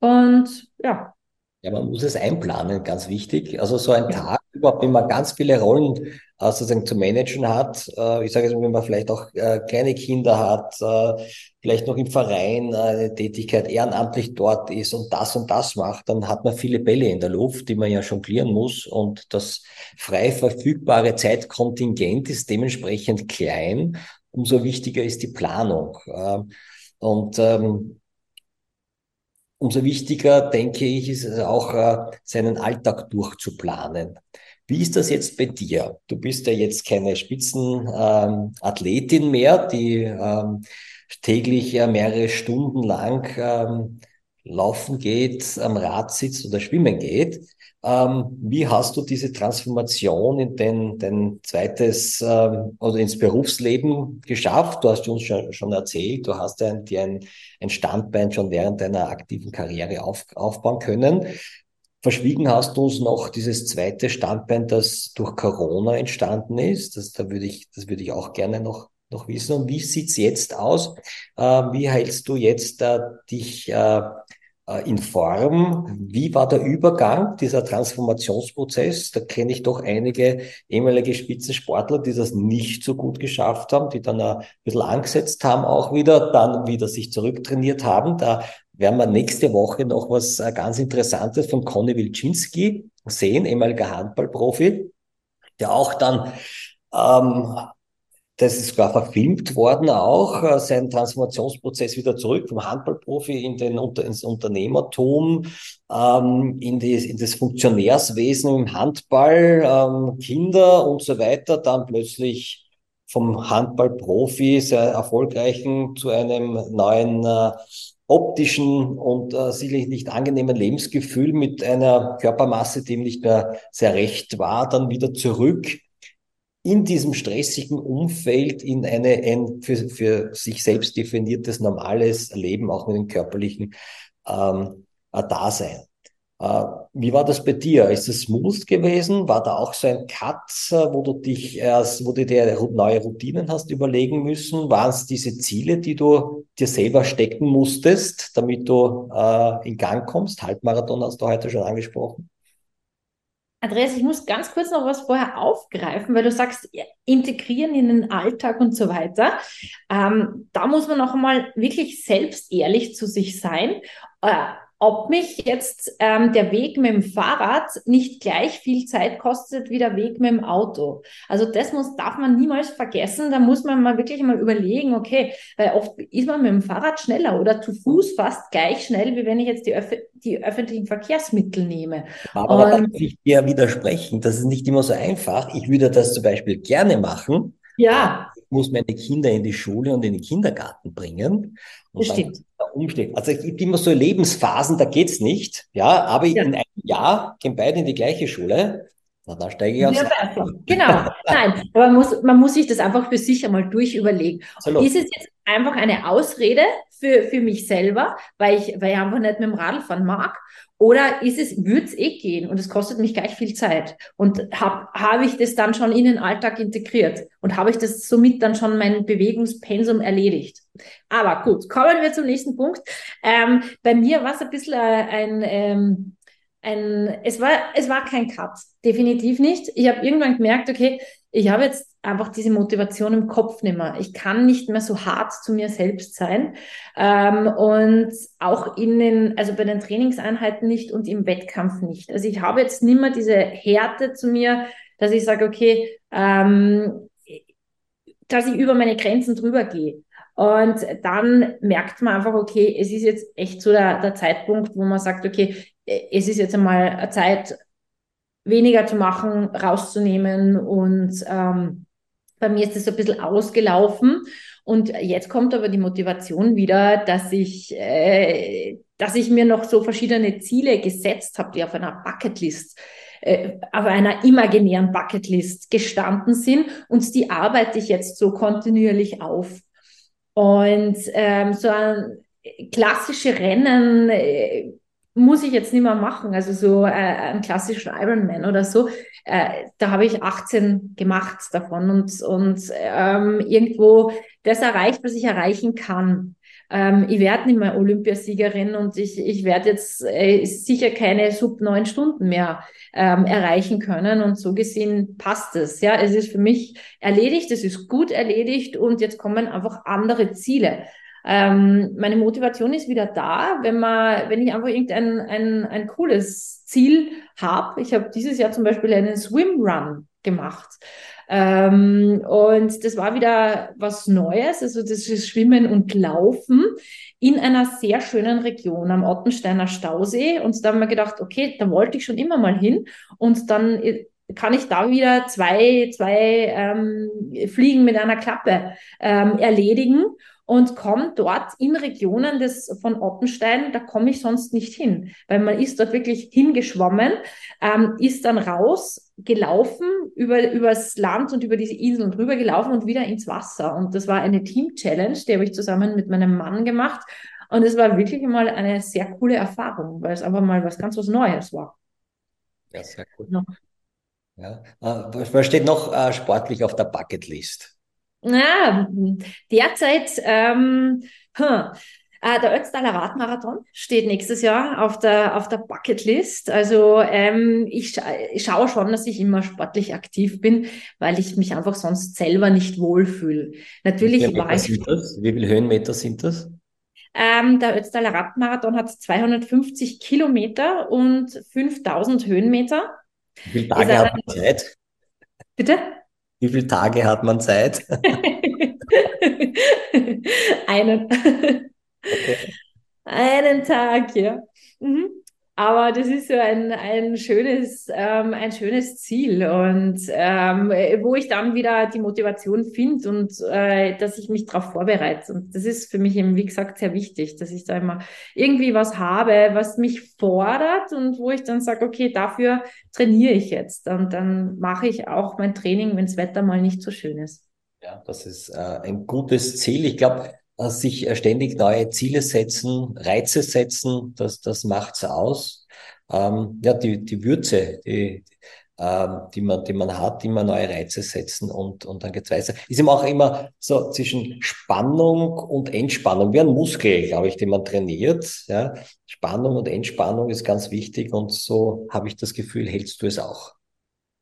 Und ja. Ja, man muss es einplanen, ganz wichtig. Also so ein ja. Tag überhaupt, wenn man ganz viele Rollen äh, sozusagen zu managen hat. Äh, ich sage jetzt, wenn man vielleicht auch äh, kleine Kinder hat, äh, vielleicht noch im Verein äh, eine Tätigkeit ehrenamtlich dort ist und das und das macht, dann hat man viele Bälle in der Luft, die man ja jonglieren muss. Und das frei verfügbare Zeitkontingent ist dementsprechend klein umso wichtiger ist die Planung. Ähm, und ähm, umso wichtiger, denke ich, ist es auch, äh, seinen Alltag durchzuplanen. Wie ist das jetzt bei dir? Du bist ja jetzt keine Spitzenathletin ähm, mehr, die täglich mehrere Stunden lang laufen geht, am Rad sitzt oder schwimmen geht. Ähm, wie hast du diese Transformation in dein, dein zweites ähm, oder ins Berufsleben geschafft? Du hast uns schon, schon erzählt, du hast ein, dir ein, ein Standbein schon während deiner aktiven Karriere auf, aufbauen können. Verschwiegen hast du uns noch dieses zweite Standbein, das durch Corona entstanden ist. Das, da würde ich, das würde ich auch gerne noch, noch wissen. Und wie sieht's jetzt aus? Äh, wie hältst du jetzt äh, dich äh, in Form. Wie war der Übergang, dieser Transformationsprozess? Da kenne ich doch einige ehemalige Spitzensportler, die das nicht so gut geschafft haben, die dann ein bisschen angesetzt haben auch wieder, dann wieder sich zurücktrainiert haben. Da werden wir nächste Woche noch was äh, ganz Interessantes von Conny Wilczynski sehen, ehemaliger Handballprofi, der auch dann ähm, das ist sogar verfilmt worden auch, äh, sein Transformationsprozess wieder zurück vom Handballprofi in den, ins Unternehmertum, ähm, in, die, in das Funktionärswesen im Handball, ähm, Kinder und so weiter, dann plötzlich vom Handballprofi sehr erfolgreichen zu einem neuen äh, optischen und äh, sicherlich nicht angenehmen Lebensgefühl mit einer Körpermasse, die ihm nicht mehr sehr recht war, dann wieder zurück in diesem stressigen Umfeld in eine, ein für, für sich selbst definiertes normales Leben, auch mit dem körperlichen ähm, Dasein. Äh, wie war das bei dir? Ist es smooth gewesen? War da auch so ein Cut, äh, wo du dich erst, wo du dir neue Routinen hast überlegen müssen? Waren es diese Ziele, die du dir selber stecken musstest, damit du äh, in Gang kommst? Halbmarathon hast du heute schon angesprochen. Andreas, ich muss ganz kurz noch was vorher aufgreifen, weil du sagst, integrieren in den Alltag und so weiter. Ähm, da muss man noch einmal wirklich selbst ehrlich zu sich sein. Äh, ob mich jetzt ähm, der Weg mit dem Fahrrad nicht gleich viel Zeit kostet wie der Weg mit dem Auto. Also das muss, darf man niemals vergessen. Da muss man mal wirklich mal überlegen, okay, weil oft ist man mit dem Fahrrad schneller oder zu Fuß fast gleich schnell, wie wenn ich jetzt die, Öf die öffentlichen Verkehrsmittel nehme. Aber da kann ich dir widersprechen. Das ist nicht immer so einfach. Ich würde das zum Beispiel gerne machen. Ja. Ich muss meine Kinder in die Schule und in den Kindergarten bringen. Und das umstehen. Also es gibt immer so Lebensphasen, da geht's nicht. Ja, aber ja. in einem Jahr gehen beide in die gleiche Schule. Na, dann steige ich aufs ja, Genau. Nein, aber man muss, man muss sich das einfach für sich einmal durchüberlegen. Absolut. Ist es jetzt einfach eine Ausrede für, für mich selber, weil ich, weil ich einfach nicht mit dem Radl fahren mag? Oder ist es, würde es eh gehen und es kostet mich gleich viel Zeit? Und habe hab ich das dann schon in den Alltag integriert? Und habe ich das somit dann schon mein Bewegungspensum erledigt? Aber gut, kommen wir zum nächsten Punkt. Ähm, bei mir war es ein bisschen ein, ähm, ein, es war, es war kein Cut, definitiv nicht. Ich habe irgendwann gemerkt, okay, ich habe jetzt einfach diese Motivation im Kopf nicht mehr. Ich kann nicht mehr so hart zu mir selbst sein ähm, und auch in den, also bei den Trainingseinheiten nicht und im Wettkampf nicht. Also ich habe jetzt nicht mehr diese Härte zu mir, dass ich sage, okay, ähm, dass ich über meine Grenzen drüber gehe. Und dann merkt man einfach, okay, es ist jetzt echt so der, der Zeitpunkt, wo man sagt, okay, es ist jetzt einmal eine Zeit, weniger zu machen, rauszunehmen. Und ähm, bei mir ist es so ein bisschen ausgelaufen. Und jetzt kommt aber die Motivation wieder, dass ich, äh, dass ich mir noch so verschiedene Ziele gesetzt habe, die auf einer Bucketlist äh, auf einer imaginären Bucketlist gestanden sind und die arbeite ich jetzt so kontinuierlich auf. Und ähm, so ein klassische Rennen äh, muss ich jetzt nicht mehr machen. Also so äh, einen klassischen Ironman oder so. Äh, da habe ich 18 gemacht davon und, und ähm, irgendwo das erreicht, was ich erreichen kann. Ähm, ich werde nicht mehr Olympiasiegerin und ich, ich werde jetzt äh, sicher keine sub neun Stunden mehr ähm, erreichen können. Und so gesehen passt es. Ja, es ist für mich erledigt, es ist gut erledigt und jetzt kommen einfach andere Ziele ähm, meine Motivation ist wieder da, wenn man, wenn ich einfach irgendein ein, ein cooles Ziel habe. Ich habe dieses Jahr zum Beispiel einen Swimrun gemacht. Ähm, und das war wieder was Neues, also das ist Schwimmen und Laufen in einer sehr schönen Region am Ottensteiner Stausee. Und da haben wir gedacht, okay, da wollte ich schon immer mal hin. Und dann äh, kann ich da wieder zwei, zwei ähm, Fliegen mit einer Klappe ähm, erledigen und komme dort in Regionen des, von Ottenstein, da komme ich sonst nicht hin, weil man ist dort wirklich hingeschwommen, ähm, ist dann raus, gelaufen, über, übers Land und über diese Inseln drüber gelaufen und wieder ins Wasser. Und das war eine Team-Challenge, die habe ich zusammen mit meinem Mann gemacht. Und es war wirklich mal eine sehr coole Erfahrung, weil es einfach mal was ganz was Neues war. Ja, sehr cool. Ja. Ja. Äh, was steht noch äh, sportlich auf der Bucketlist? Ja, derzeit ähm, hm, äh, der Ötztaler Radmarathon steht nächstes Jahr auf der, auf der Bucketlist. Also ähm, ich, scha ich schaue schon, dass ich immer sportlich aktiv bin, weil ich mich einfach sonst selber nicht wohlfühle. Natürlich Wie war ich. Wie viele Höhenmeter sind das? Ähm, der Ötztaler Radmarathon hat 250 Kilometer und 5000 Höhenmeter. Wie viele Tage hat man Zeit? Bitte? Wie viele Tage hat man Zeit? Einen. Okay. Einen Tag, ja. Mhm. Aber das ist so ein, ein, schönes, ähm, ein schönes Ziel und ähm, wo ich dann wieder die Motivation finde und äh, dass ich mich darauf vorbereite. Und das ist für mich eben, wie gesagt, sehr wichtig, dass ich da immer irgendwie was habe, was mich fordert und wo ich dann sage, okay, dafür trainiere ich jetzt. Und dann mache ich auch mein Training, wenn das Wetter mal nicht so schön ist. Ja, das ist äh, ein gutes Ziel. Ich glaube, sich äh, ständig neue Ziele setzen, Reize setzen, das, das macht's aus. Ähm, ja, die, die Würze, die, ähm, die man, die man hat, immer neue Reize setzen und, und dann geht's weiter. Ist eben auch immer so zwischen Spannung und Entspannung, wie ein Muskel, glaube ich, den man trainiert. Ja. Spannung und Entspannung ist ganz wichtig und so habe ich das Gefühl, hältst du es auch.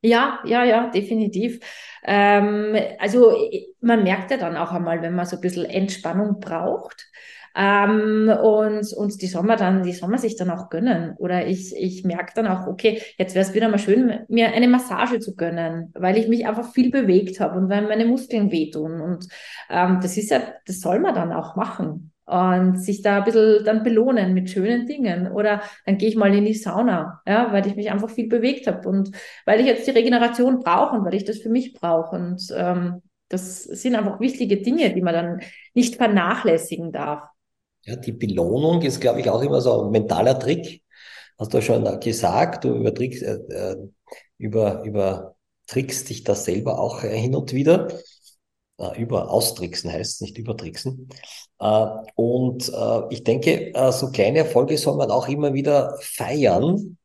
Ja, ja, ja, definitiv. Ähm, also man merkt ja dann auch einmal, wenn man so ein bisschen Entspannung braucht. Ähm, und, und die man dann, die man sich dann auch gönnen. Oder ich, ich merke dann auch, okay, jetzt wäre es wieder mal schön, mir eine Massage zu gönnen, weil ich mich einfach viel bewegt habe und weil meine Muskeln wehtun. Und ähm, das ist ja, das soll man dann auch machen und sich da ein bisschen dann belohnen mit schönen Dingen. Oder dann gehe ich mal in die Sauna, ja, weil ich mich einfach viel bewegt habe und weil ich jetzt die Regeneration brauche und weil ich das für mich brauche. Und ähm, das sind einfach wichtige Dinge, die man dann nicht vernachlässigen darf. Ja, die Belohnung ist, glaube ich, auch immer so ein mentaler Trick. Hast du schon gesagt, du übertrickst, äh, äh über, übertrickst dich das selber auch hin und wieder äh, über austricksen heißt, nicht übertricksen. Äh, und äh, ich denke, äh, so kleine Erfolge soll man auch immer wieder feiern,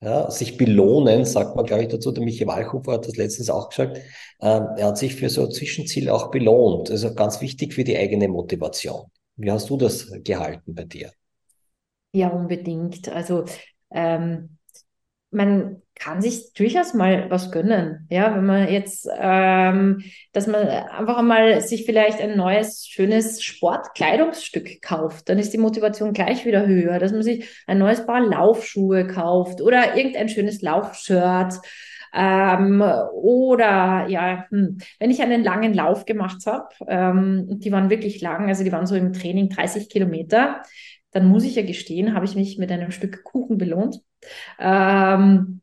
ja, sich belohnen, sagt man, glaube ich, dazu. Der Michi Walchhofer hat das letztens auch gesagt. Ähm, er hat sich für so Zwischenziele auch belohnt. Also ganz wichtig für die eigene Motivation. Wie hast du das gehalten bei dir? Ja, unbedingt. Also ähm, man kann sich durchaus mal was gönnen. Ja, wenn man jetzt, ähm, dass man einfach einmal sich vielleicht ein neues, schönes Sportkleidungsstück kauft, dann ist die Motivation gleich wieder höher, dass man sich ein neues Paar Laufschuhe kauft oder irgendein schönes Laufshirt. Ähm, oder ja, hm, wenn ich einen langen Lauf gemacht habe, ähm, die waren wirklich lang, also die waren so im Training 30 Kilometer, dann muss ich ja gestehen, habe ich mich mit einem Stück Kuchen belohnt. Ähm,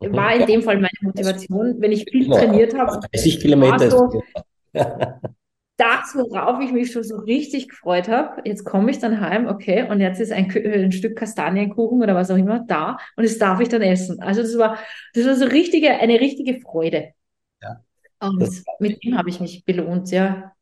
mhm. war in dem Fall meine Motivation, wenn ich viel trainiert habe. 30 Kilometer. So, das, worauf ich mich schon so richtig gefreut habe, jetzt komme ich dann heim, okay, und jetzt ist ein, ein, Stück Kastanienkuchen oder was auch immer da und das darf ich dann essen. Also das war, das war so richtige, eine richtige Freude. Ja. Und mit dem habe ich mich belohnt, ja.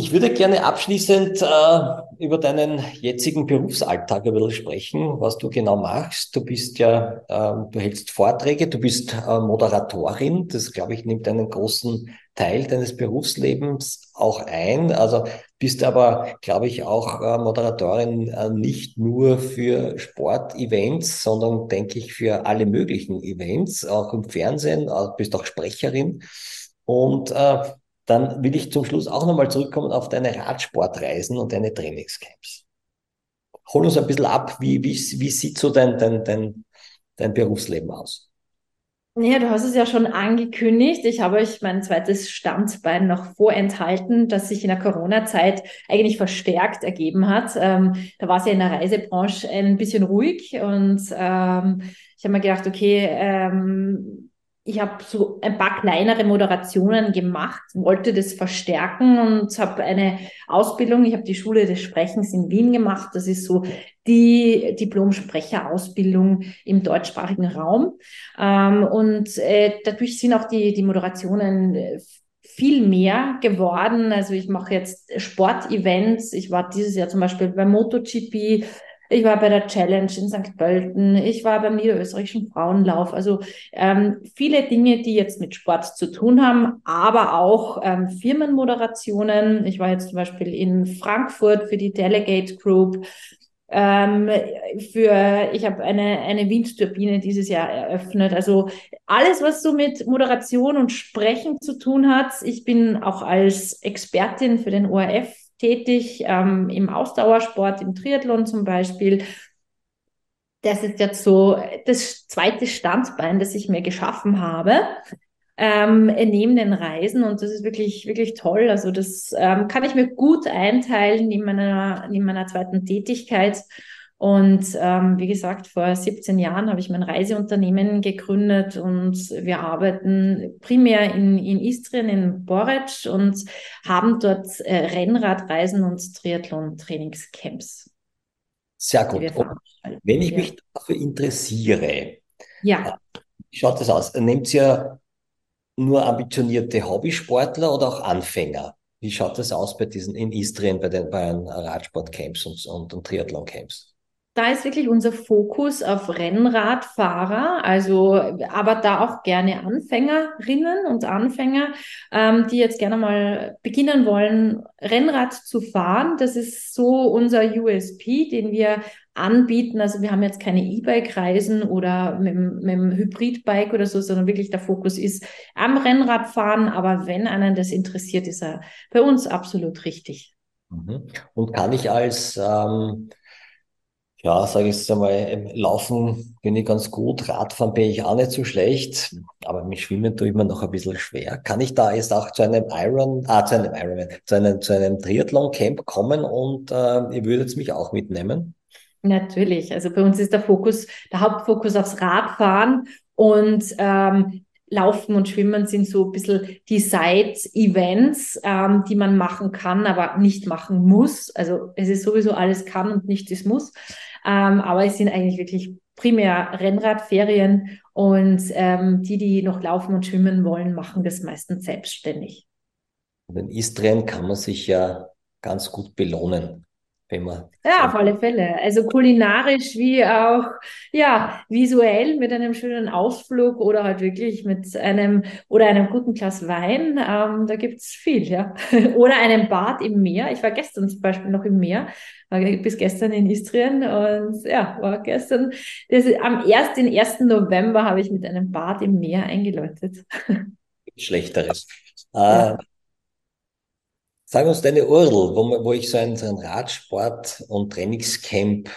Ich würde gerne abschließend äh, über deinen jetzigen Berufsalltag ein bisschen sprechen, was du genau machst. Du bist ja, äh, du hältst Vorträge, du bist äh, Moderatorin. Das, glaube ich, nimmt einen großen Teil deines Berufslebens auch ein. Also bist aber, glaube ich, auch äh, Moderatorin äh, nicht nur für Sportevents, sondern, denke ich, für alle möglichen Events, auch im Fernsehen, äh, bist auch Sprecherin. Und äh, dann will ich zum Schluss auch nochmal zurückkommen auf deine Radsportreisen und deine Trainingscamps. Hol uns ein bisschen ab, wie, wie, wie sieht so dein, dein, dein, dein Berufsleben aus? Ja, du hast es ja schon angekündigt. Ich habe euch mein zweites Standbein noch vorenthalten, das sich in der Corona-Zeit eigentlich verstärkt ergeben hat. Ähm, da war es ja in der Reisebranche ein bisschen ruhig und ähm, ich habe mir gedacht, okay, ähm, ich habe so ein paar kleinere Moderationen gemacht, wollte das verstärken und habe eine Ausbildung, ich habe die Schule des Sprechens in Wien gemacht. Das ist so die Diplom-Sprecherausbildung im deutschsprachigen Raum. Ähm, und äh, dadurch sind auch die, die Moderationen äh, viel mehr geworden. Also ich mache jetzt Sportevents. Ich war dieses Jahr zum Beispiel beim MotoGP ich war bei der Challenge in St. Pölten. Ich war beim Niederösterreichischen Frauenlauf. Also ähm, viele Dinge, die jetzt mit Sport zu tun haben, aber auch ähm, Firmenmoderationen. Ich war jetzt zum Beispiel in Frankfurt für die Delegate Group. Ähm, für ich habe eine eine Windturbine dieses Jahr eröffnet. Also alles, was so mit Moderation und Sprechen zu tun hat. Ich bin auch als Expertin für den ORF tätig ähm, im Ausdauersport, im Triathlon zum Beispiel. Das ist jetzt so das zweite Standbein, das ich mir geschaffen habe. Ähm, neben den Reisen und das ist wirklich, wirklich toll. Also das ähm, kann ich mir gut einteilen in meiner, in meiner zweiten Tätigkeit. Und ähm, wie gesagt, vor 17 Jahren habe ich mein Reiseunternehmen gegründet und wir arbeiten primär in, in Istrien, in Boric und haben dort äh, Rennradreisen und Triathlon-Trainingscamps. Sehr gut. wenn ich ja. mich dafür interessiere, ja. wie schaut das aus? Nehmt ihr nur ambitionierte Hobbysportler oder auch Anfänger? Wie schaut das aus bei diesen in Istrien, bei den, bei Radsportcamps und, und, und Triathlon-Camps? Da ist wirklich unser Fokus auf Rennradfahrer, also aber da auch gerne Anfängerinnen und Anfänger, ähm, die jetzt gerne mal beginnen wollen, Rennrad zu fahren. Das ist so unser USP, den wir anbieten. Also wir haben jetzt keine E-Bike-Reisen oder mit, mit dem Hybridbike oder so, sondern wirklich der Fokus ist am Rennradfahren. Aber wenn einen das interessiert, ist er bei uns absolut richtig. Mhm. Und kann ich als ähm ja, sage ich jetzt einmal, Laufen bin ich ganz gut, Radfahren bin ich auch nicht so schlecht, aber mit Schwimmen tue ich mir noch ein bisschen schwer. Kann ich da jetzt auch zu einem Iron, ah, zu einem Ironman, zu einem, zu einem Triathlon-Camp kommen und äh, ihr würdet mich auch mitnehmen? Natürlich. Also bei uns ist der Fokus, der Hauptfokus aufs Radfahren und ähm, Laufen und Schwimmen sind so ein bisschen die Side-Events, ähm, die man machen kann, aber nicht machen muss. Also es ist sowieso alles kann und nicht es muss. Ähm, aber es sind eigentlich wirklich primär Rennradferien und ähm, die, die noch laufen und schwimmen wollen, machen das meistens selbstständig. In Istrien kann man sich ja ganz gut belohnen man. Ja, auf alle Fälle. Also kulinarisch wie auch, ja, visuell mit einem schönen Ausflug oder halt wirklich mit einem oder einem guten Glas Wein. Ähm, da gibt's viel, ja. oder einem Bad im Meer. Ich war gestern zum Beispiel noch im Meer, war bis gestern in Istrien und ja, war gestern, das am 1. den 1. November habe ich mit einem Bad im Meer eingeläutet. Schlechteres. Ja. Äh, Sag uns deine URL, wo, wo ich so ein, so ein Radsport- und Trainingscamp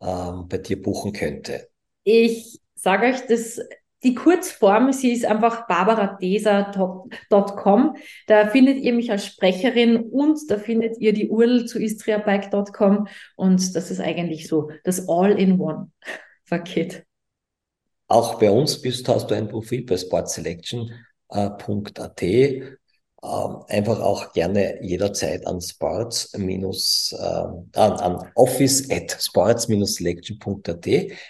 ähm, bei dir buchen könnte. Ich sage euch, das, die Kurzform, sie ist einfach barbaradeser.com. Da findet ihr mich als Sprecherin und da findet ihr die URL zu istriabike.com und das ist eigentlich so das All-in-One-Paket. Auch bei uns bist, hast du ein Profil bei sportselection.at ähm, einfach auch gerne jederzeit an sports minus äh, an, an office at sports-selection.at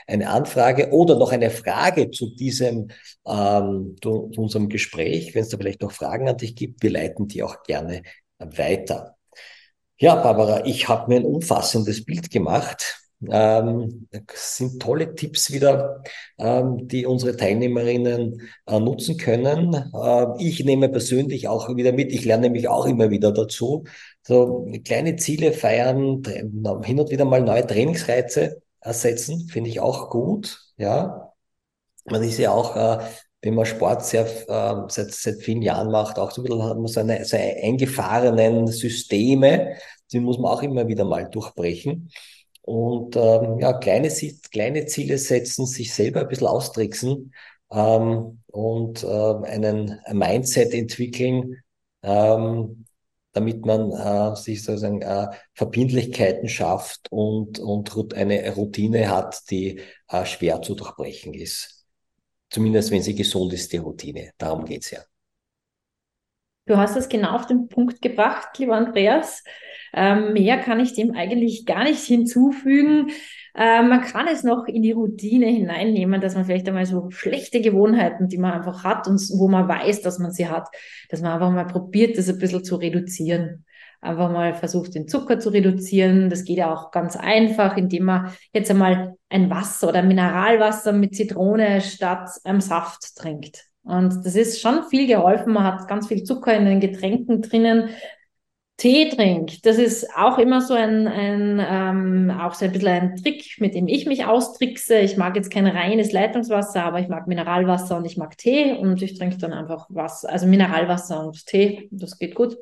eine Anfrage oder noch eine Frage zu diesem ähm, zu, zu unserem Gespräch. Wenn es da vielleicht noch Fragen an dich gibt, wir leiten die auch gerne weiter. Ja, Barbara, ich habe mir ein umfassendes Bild gemacht ähm, sind tolle Tipps wieder, ähm, die unsere Teilnehmerinnen äh, nutzen können. Äh, ich nehme persönlich auch wieder mit, ich lerne nämlich auch immer wieder dazu. So kleine Ziele feiern, hin und wieder mal neue Trainingsreize ersetzen, finde ich auch gut. Ja, man ist ja auch, äh, wenn man Sport sehr, äh, seit, seit vielen Jahren macht, auch so ein bisschen hat man seine, seine eingefahrenen Systeme, die muss man auch immer wieder mal durchbrechen. Und ähm, ja, kleine, kleine Ziele setzen, sich selber ein bisschen austricksen ähm, und äh, einen Mindset entwickeln, ähm, damit man äh, sich sozusagen äh, Verbindlichkeiten schafft und, und eine Routine hat, die äh, schwer zu durchbrechen ist. zumindest wenn sie gesund ist, die Routine. Darum geht's ja. Du hast es genau auf den Punkt gebracht, lieber Andreas. Ähm, mehr kann ich dem eigentlich gar nicht hinzufügen. Äh, man kann es noch in die Routine hineinnehmen, dass man vielleicht einmal so schlechte Gewohnheiten, die man einfach hat und wo man weiß, dass man sie hat, dass man einfach mal probiert, das ein bisschen zu reduzieren. Einfach mal versucht, den Zucker zu reduzieren. Das geht ja auch ganz einfach, indem man jetzt einmal ein Wasser oder Mineralwasser mit Zitrone statt einem Saft trinkt. Und das ist schon viel geholfen. Man hat ganz viel Zucker in den Getränken drinnen. Tee trinkt, das ist auch immer so ein, ein ähm, auch so ein bisschen ein Trick, mit dem ich mich austrickse. Ich mag jetzt kein reines Leitungswasser, aber ich mag Mineralwasser und ich mag Tee und ich trinke dann einfach Wasser, also Mineralwasser und Tee. Das geht gut.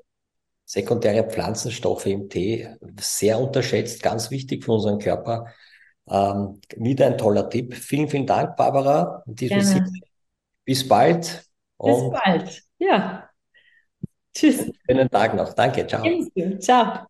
Sekundäre Pflanzenstoffe im Tee, sehr unterschätzt, ganz wichtig für unseren Körper. Ähm, wieder ein toller Tipp. Vielen, vielen Dank, Barbara. In diesem Sinne, bis bald. Bis bald. Ja. Tschüss. Schönen Tag noch. Danke. Ciao. Ciao.